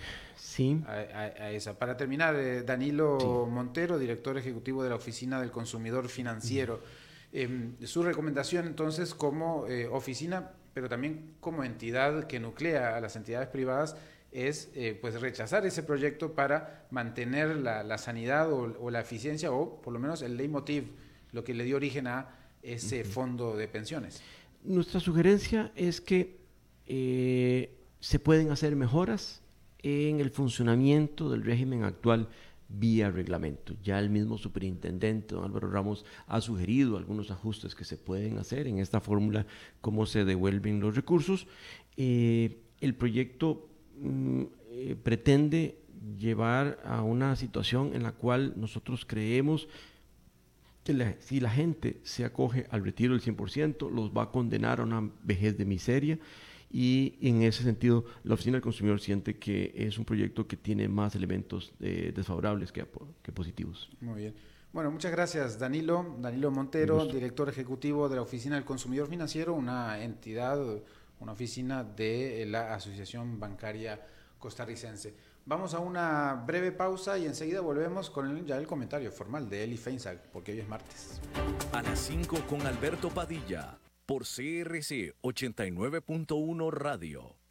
Sí. A, esa. Para terminar, eh, Danilo Montero, director ejecutivo de la Oficina del Consumidor Financiero. Em, su recomendación entonces como eh, oficina, pero también como entidad que nuclea a las entidades privadas, es eh, pues rechazar ese proyecto para mantener la, sanidad o, la eficiencia o por lo menos el leitmotiv, lo que le dio origen a ese fondo de pensiones. Nuestra sugerencia es que se pueden hacer mejoras en el funcionamiento del régimen actual vía reglamento. Ya el mismo superintendente, don Álvaro Ramos, ha sugerido algunos ajustes que se pueden hacer en esta fórmula, cómo se devuelven los recursos. Eh, el proyecto mm, eh, pretende llevar a una situación en la cual nosotros creemos que si la gente se acoge al retiro del 100%, los va a condenar a una vejez de miseria y en ese sentido la Oficina del Consumidor siente que es un proyecto que tiene más elementos eh, desfavorables que, que, positivos. Muy bien. Bueno, muchas gracias Danilo. Danilo Montero, director ejecutivo de la Oficina del Consumidor Financiero, una entidad, una oficina de la Asociación Bancaria Costarricense. Vamos a una breve pausa y enseguida volvemos con ya el comentario formal de Eli Feinsack, porque hoy es martes. A las 5 con Alberto Padilla, por CRC 89.1 Radio.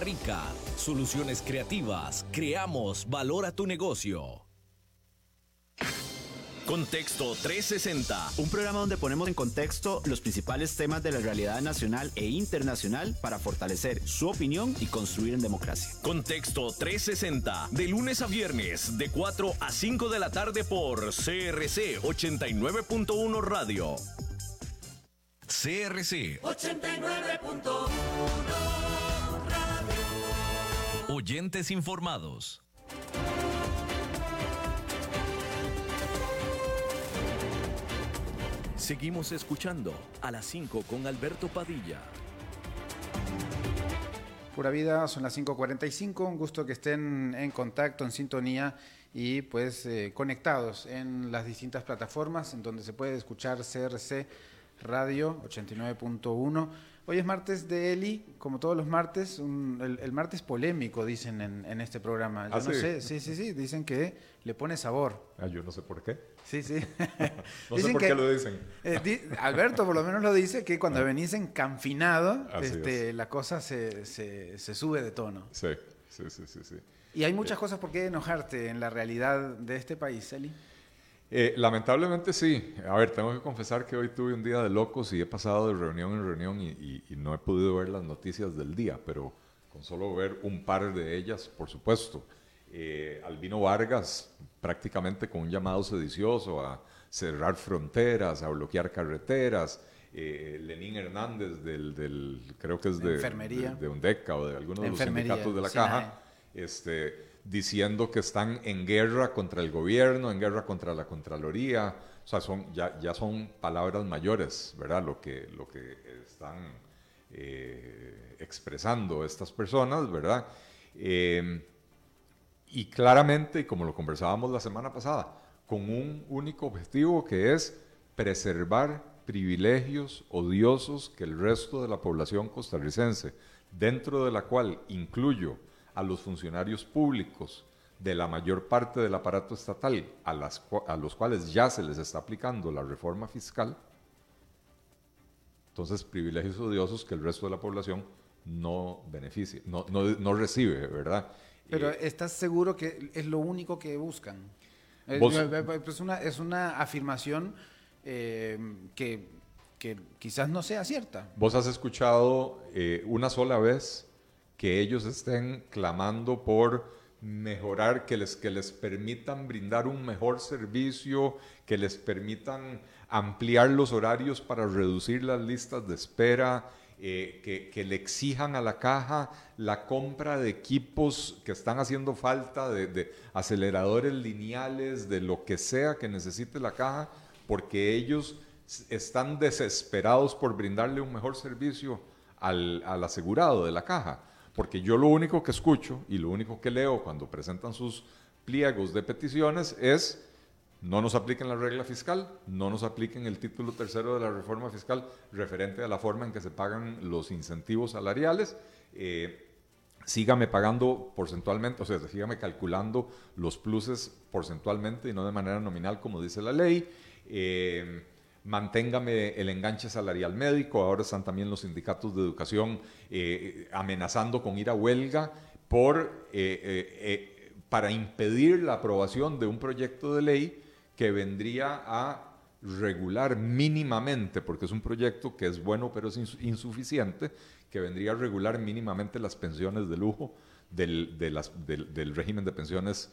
Rica. Soluciones creativas. Creamos valor a tu negocio. Contexto 360. Un programa donde ponemos en contexto los principales temas de la realidad nacional e internacional para fortalecer su opinión y construir en democracia. Contexto 360. De lunes a viernes, de 4 a 5 de la tarde por CRC 89.1 Radio. CRC 89.1 Oyentes informados. Seguimos escuchando a las 5 con Alberto Padilla. Pura vida, son las 5.45, un gusto que estén en contacto, en sintonía y pues eh, conectados en las distintas plataformas en donde se puede escuchar CRC Radio 89.1 Hoy es martes de Eli, como todos los martes, el, martes polémico, dicen en, este programa. Yo ¿Ah, no sé, sí, sí, sí, dicen que le pone sabor. Ah, yo no sé por qué. Sí, sí. no sé por qué lo dicen. Eh, Alberto por lo menos lo dice, que cuando ah. venís encanfinado, este, la cosa se, se, sube de tono. Sí, sí, sí, sí. sí. Y hay muchas cosas por qué enojarte en la realidad de este país, Eli. Eh, lamentablemente sí. A ver, tengo que confesar que hoy tuve un día de locos y he pasado de reunión en reunión y, no he podido ver las noticias del día, pero con solo ver un par de ellas, por supuesto. Eh, Albino Vargas prácticamente con un llamado sedicioso a cerrar fronteras, a bloquear carreteras. Eh, Lenín Hernández del, creo que es de, Enfermería. de, UNDECA o de alguno de los sindicatos de la caja, este, diciendo que están en guerra contra el gobierno, en guerra contra la Contraloría. O sea, son, ya, ya son palabras mayores, ¿verdad? Lo que, lo que están eh, expresando estas personas, ¿verdad? Eh, y claramente, como lo conversábamos la semana pasada, con un único objetivo que es preservar privilegios odiosos que el resto de la población costarricense, dentro de la cual incluyo a los funcionarios públicos de la mayor parte del aparato estatal a, las, a los cuales ya se les está aplicando la reforma fiscal, entonces privilegios odiosos que el resto de la población no beneficia, no, no, recibe, ¿verdad? Pero eh, ¿estás seguro que es lo único que buscan? Eh, eh, es, una, es una afirmación que, que, quizás no sea cierta. ¿Vos has escuchado una sola vez que ellos estén clamando por mejorar, que les, que les permitan brindar un mejor servicio, que les permitan ampliar los horarios para reducir las listas de espera, eh, que, que, le exijan a la caja la compra de equipos que están haciendo falta, de, de, aceleradores lineales, de lo que sea que necesite la caja, porque ellos están desesperados por brindarle un mejor servicio al, al asegurado de la caja. Porque yo lo único que escucho y lo único que leo cuando presentan sus pliegos de peticiones es no nos apliquen la regla fiscal, no nos apliquen el título tercero de la reforma fiscal referente a la forma en que se pagan los incentivos salariales. Eh, sígame pagando porcentualmente, o sea, sígame calculando los pluses porcentualmente y no de manera nominal como dice la ley. Eh, manténgame el enganche salarial médico, ahora están también los sindicatos de educación eh, amenazando con ir a huelga por, eh, eh, para impedir la aprobación de un proyecto de ley que vendría a regular mínimamente, porque es un proyecto que es bueno pero es insuficiente, que vendría a regular mínimamente las pensiones de lujo del, del régimen de pensiones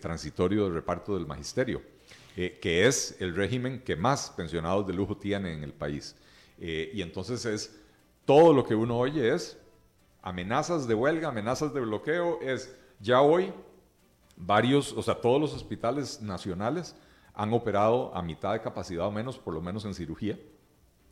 transitorio de reparto del magisterio. Eh, que es el régimen que más pensionados de lujo tiene en el país. Eh, y entonces es todo lo que uno oye es amenazas de huelga, amenazas de bloqueo, es ya hoy varios, o sea, todos los hospitales nacionales han operado a mitad de capacidad o menos, por lo menos en cirugía.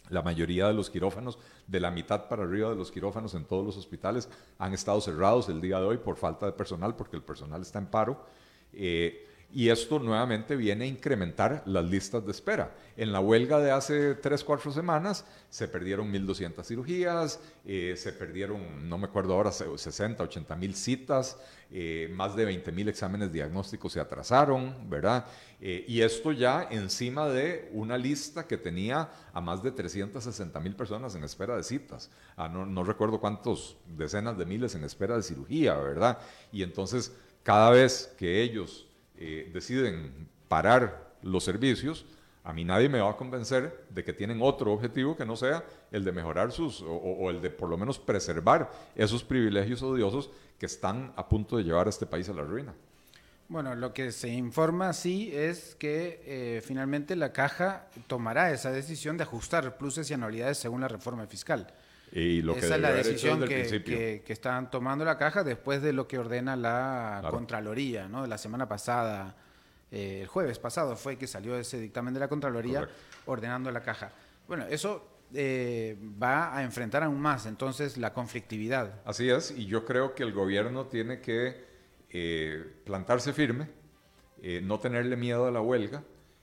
La mayoría de los quirófanos, de la mitad para arriba de los quirófanos en todos los hospitales, han estado cerrados el día de hoy por falta de personal, porque el personal está en paro. Eh, y esto nuevamente viene a incrementar las listas de espera. En la huelga de hace 3, 4 semanas se perdieron 1.200 cirugías, eh, se perdieron, no me acuerdo ahora, 60, 80 mil citas, eh, más de 20 mil exámenes diagnósticos se atrasaron, ¿verdad? Eh, y esto ya encima de una lista que tenía a más de 360 mil personas en espera de citas. No, no recuerdo cuántos, decenas de miles en espera de cirugía, ¿verdad? Y entonces, cada vez que ellos eh, deciden parar los servicios, a mí nadie me va a convencer de que tienen otro objetivo que no sea el de mejorar sus, o, el de por lo menos preservar esos privilegios odiosos que están a punto de llevar a este país a la ruina. Bueno, lo que se informa sí es que eh, finalmente la caja tomará esa decisión de ajustar pluses y anualidades según la reforma fiscal. Y lo Esa es la decisión que, que, están tomando la caja después de lo que ordena la Contraloría, ¿no? La semana pasada, eh, el jueves pasado fue que salió ese dictamen de la Contraloría ordenando la caja. Bueno, eso eh, va a enfrentar aún más entonces la conflictividad. Así es, y yo creo que el gobierno tiene que eh, plantarse firme, no tenerle miedo a la huelga,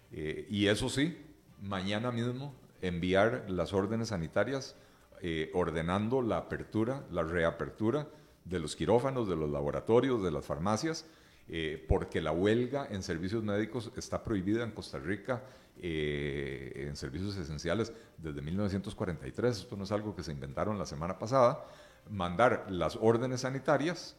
y eso sí, mañana mismo enviar las órdenes sanitarias eh, ordenando la apertura, la reapertura de los quirófanos, de los laboratorios, de las farmacias, eh, porque la huelga en servicios médicos está prohibida en Costa Rica eh, en servicios esenciales desde 1943. Esto no es algo que se inventaron la semana pasada. Mandar las órdenes sanitarias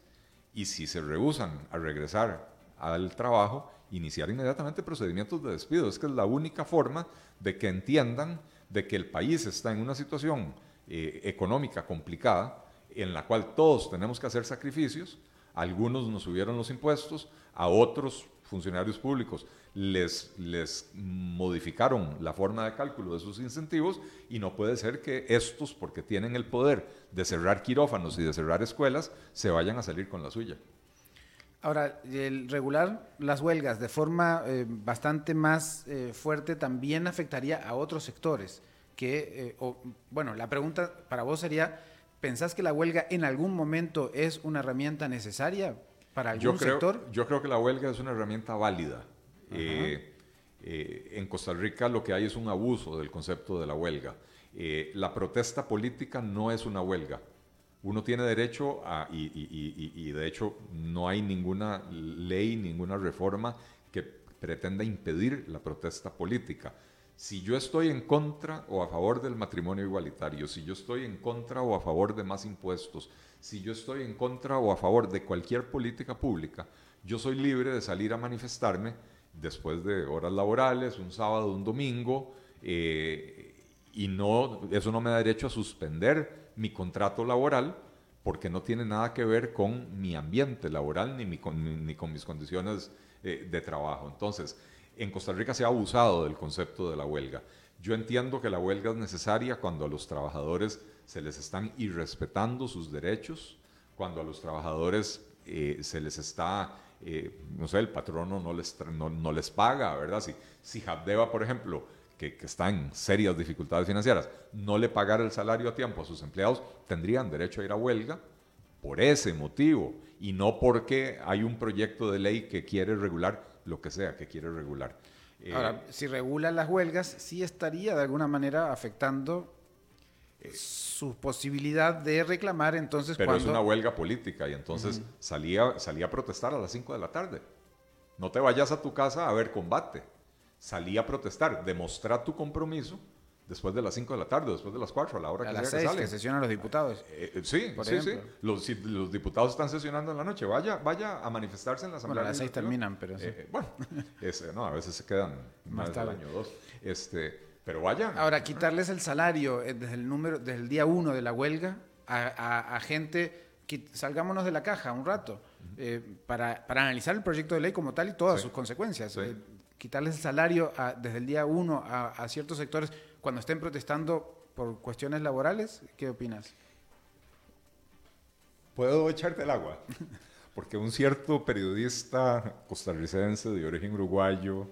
y si se rehusan a regresar al trabajo, iniciar inmediatamente procedimientos de despido. Es que es la única forma de que entiendan de que el país está en una situación eh, económica complicada en la cual todos tenemos que hacer sacrificios. Algunos nos subieron los impuestos, a otros funcionarios públicos les, les modificaron la forma de cálculo de sus incentivos y no puede ser que estos, porque tienen el poder de cerrar quirófanos y de cerrar escuelas, se vayan a salir con la suya. Ahora, el regular las huelgas de forma eh, bastante más eh, fuerte también afectaría a otros sectores que, eh, bueno, la pregunta para vos sería, ¿pensás que la huelga en algún momento es una herramienta necesaria para algún yo creo, sector? Yo creo que la huelga es una herramienta válida. Eh, eh, en Costa Rica lo que hay es un abuso del concepto de la huelga. la protesta política no es una huelga. Uno tiene derecho a, y, y de hecho no hay ninguna ley, ninguna reforma que pretenda impedir la protesta política si yo estoy en contra o a favor del matrimonio igualitario, si yo estoy en contra o a favor de más impuestos, si yo estoy en contra o a favor de cualquier política pública, yo soy libre de salir a manifestarme después de horas laborales, un sábado, un domingo, eh, y no, eso no me da derecho a suspender mi contrato laboral porque no tiene nada que ver con mi ambiente laboral ni, con, ni con mis condiciones eh, de trabajo. Entonces, en Costa Rica se ha abusado del concepto de la huelga. Yo entiendo que la huelga es necesaria cuando a los trabajadores se les están irrespetando sus derechos, cuando a los trabajadores eh, se les está, eh, no sé, el patrono no les, no, les paga, ¿verdad? Si, si Habdeba, por ejemplo, que, que, está en serias dificultades financieras, no le pagara el salario a tiempo a sus empleados, tendrían derecho a ir a huelga por ese motivo y no porque hay un proyecto de ley que quiere regular lo que sea que quiere regular. Eh, Ahora, si regula las huelgas, sí estaría de alguna manera afectando eh, su posibilidad de reclamar entonces pero es una huelga política y entonces salía, salía a protestar a las 5 de la tarde. No te vayas a tu casa a ver combate. Salía a protestar, demostrar tu compromiso después de las 5 de la tarde, después de las 4, a la hora a que las 6 que, sesionan los diputados. Eh, eh, sí, sí, sí. Los, si los diputados están sesionando en la noche, vaya, vaya a manifestarse en la Asamblea. Bueno, a las 6 terminan, pero sí. Eh, bueno, no, a veces se quedan más, del año dos. Este, pero vaya. Ahora, quitarles el salario desde el, número, desde el día 1 de la huelga a, a, gente que salgámonos de la caja un rato para, para, analizar el proyecto de ley como tal y todas sus consecuencias. quitarles el salario desde el día 1 a ciertos sectores cuando estén protestando por cuestiones laborales, ¿qué opinas? ¿Puedo echarte el agua? porque un cierto periodista costarricense de origen uruguayo,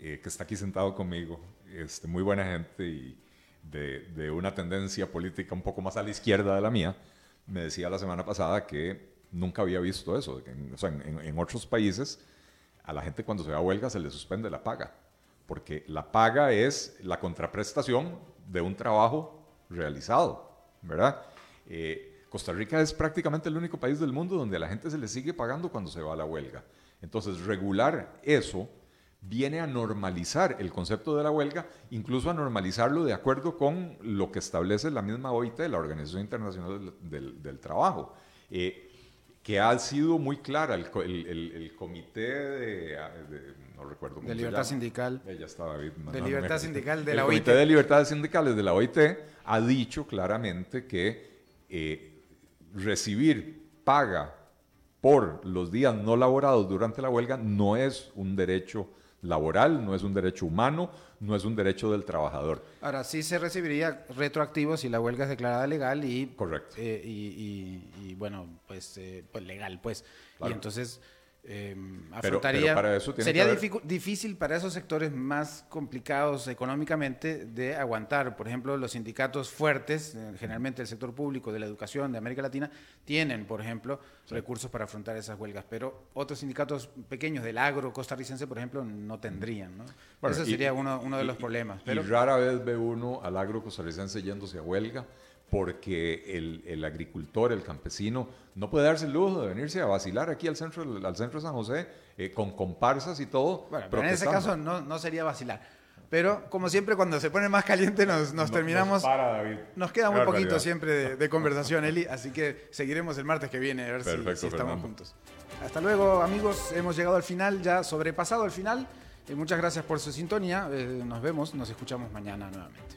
eh, que está aquí sentado conmigo, este, muy buena gente y de, de, una tendencia política un poco más a la izquierda de la mía, me decía la semana pasada que nunca había visto eso. En, o sea, en, en, otros países, a la gente cuando se va a huelga se le suspende la paga, porque la paga es la contraprestación de un trabajo realizado, ¿verdad? Eh, Costa Rica es prácticamente el único país del mundo donde a la gente se le sigue pagando cuando se va a la huelga. Entonces, regular eso viene a normalizar el concepto de la huelga, incluso a normalizarlo de acuerdo con lo que establece la misma OIT, la Organización Internacional del, Trabajo, eh, que ha sido muy clara. El, comité de, no recuerdo cómo de libertad sindical. Ya está David. De libertad sindical de la OIT. El Comité de Libertades Sindicales de la OIT ha dicho claramente que eh, recibir paga por los días no laborados durante la huelga no es un derecho laboral, no es un derecho humano, no es un derecho del trabajador. Ahora, sí se recibiría retroactivo si la huelga es declarada legal y... Correcto. Eh, y, y, y, bueno, pues, eh, pues legal, pues. Claro. Y entonces eh, afrontaría... Pero, pero para eso sería difícil para esos sectores más complicados económicamente de aguantar. Por ejemplo, los sindicatos fuertes, eh, generalmente el sector público de la educación de América Latina, tienen, por ejemplo, sí. recursos para afrontar esas huelgas. Pero otros sindicatos pequeños del agro costarricense, por ejemplo, no tendrían. ¿no? Bueno, Eso sería y, uno, uno, de los y, problemas. Pero... Y rara vez ve uno al agro costarricense yéndose a huelga porque el, el, agricultor, el campesino, no puede darse el lujo de venirse a vacilar aquí al centro, al centro de San José eh, con comparsas y todo. Bueno, pero en ese caso no, no, sería vacilar. Pero como siempre, cuando se pone más caliente, nos, nos no, terminamos. Nos, para, David. nos queda muy poquito realidad. siempre de, de, conversación, Eli. Así que seguiremos el martes que viene a ver Perfecto, si, si estamos Fernando. juntos. Hasta luego, amigos. Hemos llegado al final, ya sobrepasado el final. Eh, muchas gracias por su sintonía. Eh, nos vemos, nos escuchamos mañana nuevamente.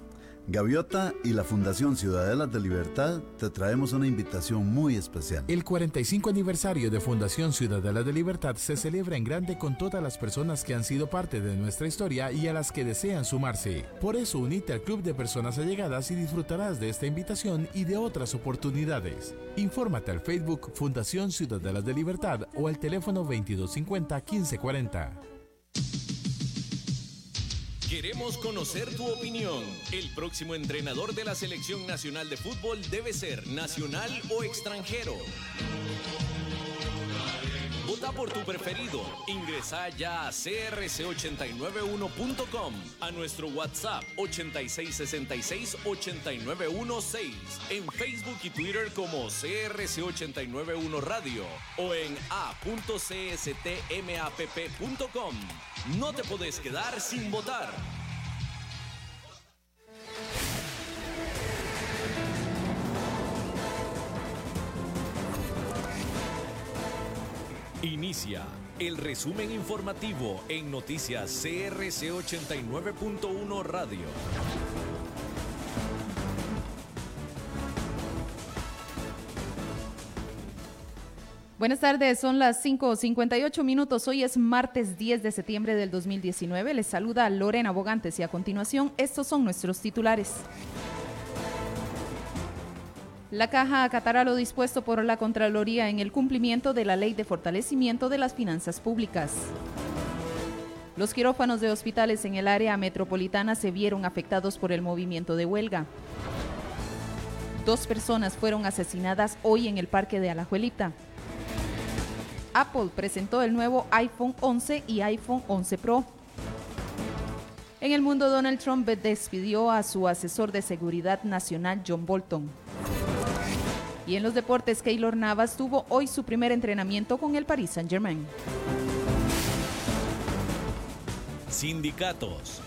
Gaviota y la Fundación Ciudadela de Libertad te traemos una invitación muy especial. El 45 aniversario de Fundación Ciudadela de Libertad se celebra en grande con todas las personas que han sido parte de nuestra historia y a las que desean sumarse. Por eso unite al Club de Personas Allegadas y disfrutarás de esta invitación y de otras oportunidades. Infórmate al Facebook Fundación Ciudadela de Libertad o al teléfono 2250 1540. Queremos conocer tu opinión. El próximo entrenador de la Selección Nacional de Fútbol debe ser nacional o extranjero. Vota por tu preferido. Ingresa ya a crc891.com, a nuestro WhatsApp 8666-8916, en Facebook y Twitter como CRC891 Radio o en a.cstmapp.com. No te puedes quedar sin votar. Inicia el resumen informativo en noticias CRC 89.1 Radio. Buenas tardes, son las 5.58 minutos. Hoy es martes 10 de septiembre del 2019. Les saluda Lorena Bogantes y a continuación estos son nuestros titulares. La Caja acatará lo dispuesto por la Contraloría en el cumplimiento de la Ley de Fortalecimiento de las Finanzas Públicas. Los quirófanos de hospitales en el área metropolitana se vieron afectados por el movimiento de huelga. Dos personas fueron asesinadas hoy en el Parque de Alajuelita. Apple presentó el nuevo iPhone 11 y iPhone 11 Pro. En el mundo, Donald Trump despidió a su asesor de seguridad nacional, John Bolton. Y en los deportes, Keylor Navas tuvo hoy su primer entrenamiento con el Paris Saint-Germain. Sindicatos.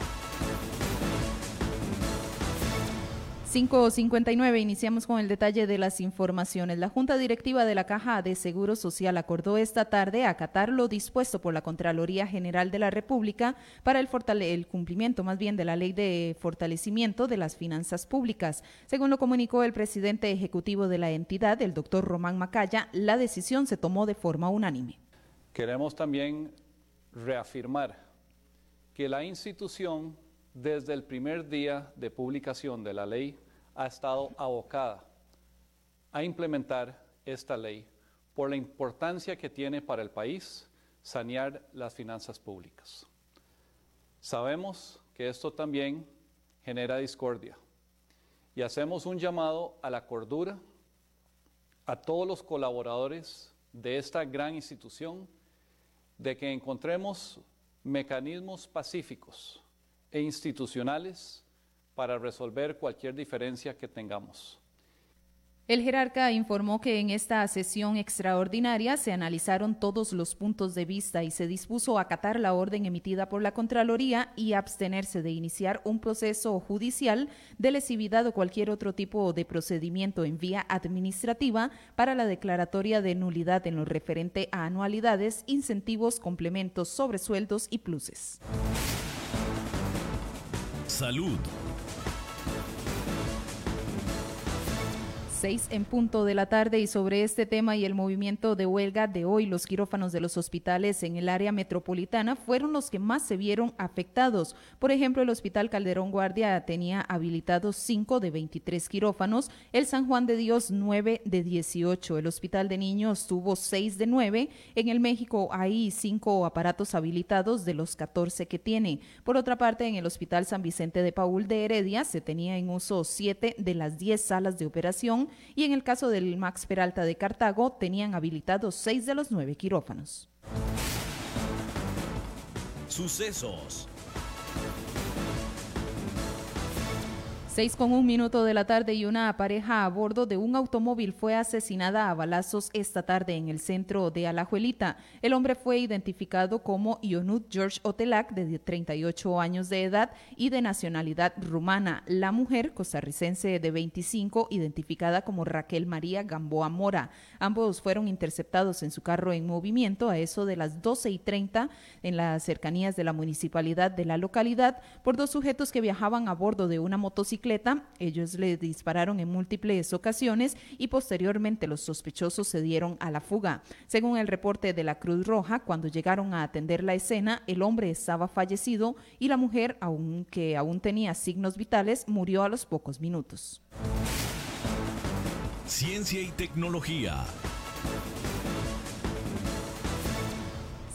5.59, iniciamos con el detalle de las informaciones. La Junta Directiva de la Caja de Seguro Social acordó esta tarde acatar lo dispuesto por la Contraloría General de la República para el, el cumplimiento más bien de la Ley de Fortalecimiento de las Finanzas Públicas. Según lo comunicó el presidente ejecutivo de la entidad, el doctor Román Macaya, la decisión se tomó de forma unánime. Queremos también reafirmar que la institución desde el primer día de publicación de la ley ha estado abocada a implementar esta ley por la importancia que tiene para el país sanear las finanzas públicas. Sabemos que esto también genera discordia y hacemos un llamado a la cordura a todos los colaboradores de esta gran institución de que encontremos mecanismos pacíficos e institucionales para resolver cualquier diferencia que tengamos. El jerarca informó que en esta sesión extraordinaria se analizaron todos los puntos de vista y se dispuso a acatar la orden emitida por la Contraloría y abstenerse de iniciar un proceso judicial de lesividad o cualquier otro tipo de procedimiento en vía administrativa para la declaratoria de nulidad en lo referente a anualidades, incentivos, complementos, sobresueldos y pluses. Salud. En punto de la tarde y sobre este tema y el movimiento de huelga de hoy, los quirófanos de los hospitales en el área metropolitana fueron los que más se vieron afectados. Por ejemplo, el Hospital Calderón Guardia tenía habilitados 5 de 23 quirófanos, el San Juan de Dios 9 de 18, el Hospital de Niños tuvo 6 de 9, en el México hay 5 aparatos habilitados de los 14 que tiene. Por otra parte, en el Hospital San Vicente de Paul de Heredia se tenía en uso 7 de las 10 salas de operación y en el caso del Max Peralta de Cartago tenían habilitados seis de los nueve quirófanos. Sucesos. Seis con un minuto de la tarde y una pareja a bordo de un automóvil fue asesinada a balazos esta tarde en el centro de Alajuelita. El hombre fue identificado como Ionut George Otelak, de 38 años de edad y de nacionalidad rumana. La mujer, costarricense de 25, identificada como Raquel María Gamboa Mora. Ambos fueron interceptados en su carro en movimiento a eso de las 12 y 30 en las cercanías de la municipalidad de la localidad por dos sujetos que viajaban a bordo de una motocicleta ellos le dispararon en múltiples ocasiones y posteriormente los sospechosos se dieron a la fuga. Según el reporte de la Cruz Roja, cuando llegaron a atender la escena, el hombre estaba fallecido y la mujer, aunque aún tenía signos vitales, murió a los pocos minutos. Ciencia y tecnología.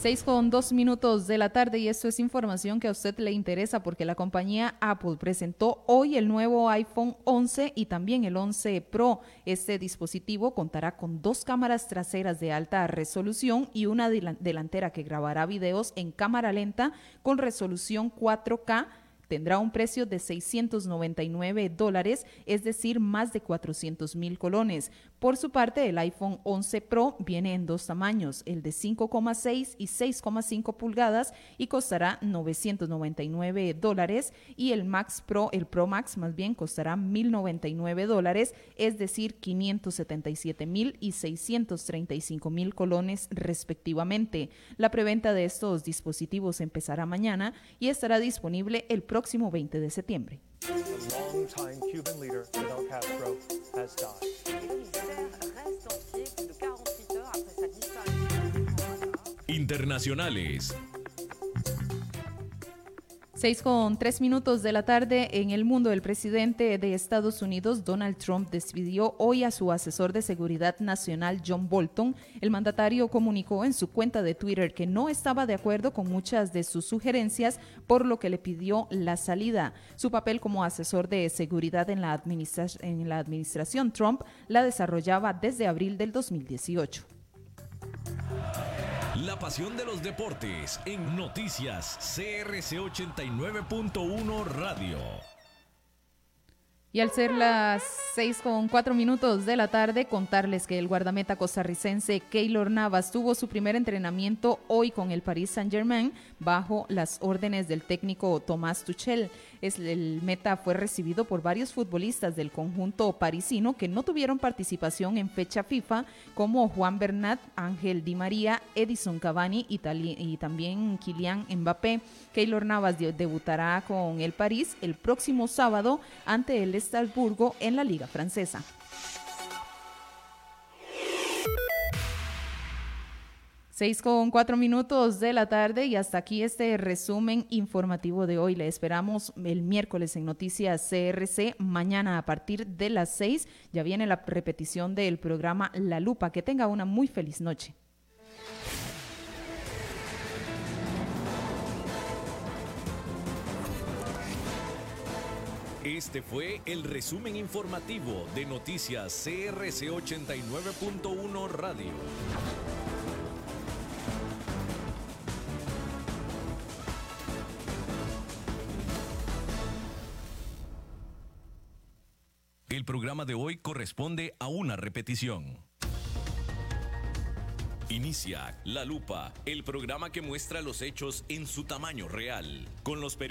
Seis con dos minutos de la tarde y esto es información que a usted le interesa porque la compañía Apple presentó hoy el nuevo iPhone 11 y también el 11 Pro. Este dispositivo contará con dos cámaras traseras de alta resolución y una delantera que grabará videos en cámara lenta con resolución 4K tendrá un precio de 699 dólares, es decir, más de 400 mil colones. Por su parte, el iPhone 11 Pro viene en dos tamaños, el de 5,6 y 6,5 pulgadas y costará 999 dólares y el Max Pro, el Pro Max más bien costará 1099 dólares, es decir, 577 mil y 635 mil colones respectivamente. La preventa de estos dispositivos empezará mañana y estará disponible el próximo 20 de septiembre. Internacionales. Seis con tres minutos de la tarde en el mundo, el presidente de Estados Unidos, Donald Trump, despidió hoy a su asesor de seguridad nacional, John Bolton. El mandatario comunicó en su cuenta de Twitter que no estaba de acuerdo con muchas de sus sugerencias, por lo que le pidió la salida. Su papel como asesor de seguridad en la, en la administración Trump la desarrollaba desde abril del 2018. La pasión de los deportes en noticias CRC 89.1 Radio. Y al ser las 6 con 4 minutos de la tarde, contarles que el guardameta costarricense Keylor Navas tuvo su primer entrenamiento hoy con el Paris Saint-Germain bajo las órdenes del técnico Tomás Tuchel. Es, el meta fue recibido por varios futbolistas del conjunto parisino que no tuvieron participación en fecha FIFA, como Juan Bernat, Ángel Di María, Edison Cavani y, y también Kylian Mbappé. Keylor Navas debutará con el París el próximo sábado ante el Estrasburgo en la Liga Francesa. 6 con 4 minutos de la tarde y hasta aquí este resumen informativo de hoy. Le esperamos el miércoles en Noticias CRC. Mañana a partir de las 6 ya viene la repetición del programa La Lupa. Que tenga una muy feliz noche. Este fue el resumen informativo de Noticias CRC 89.1 Radio. El programa de hoy corresponde a una repetición. Inicia La Lupa, el programa que muestra los hechos en su tamaño real, con los periodistas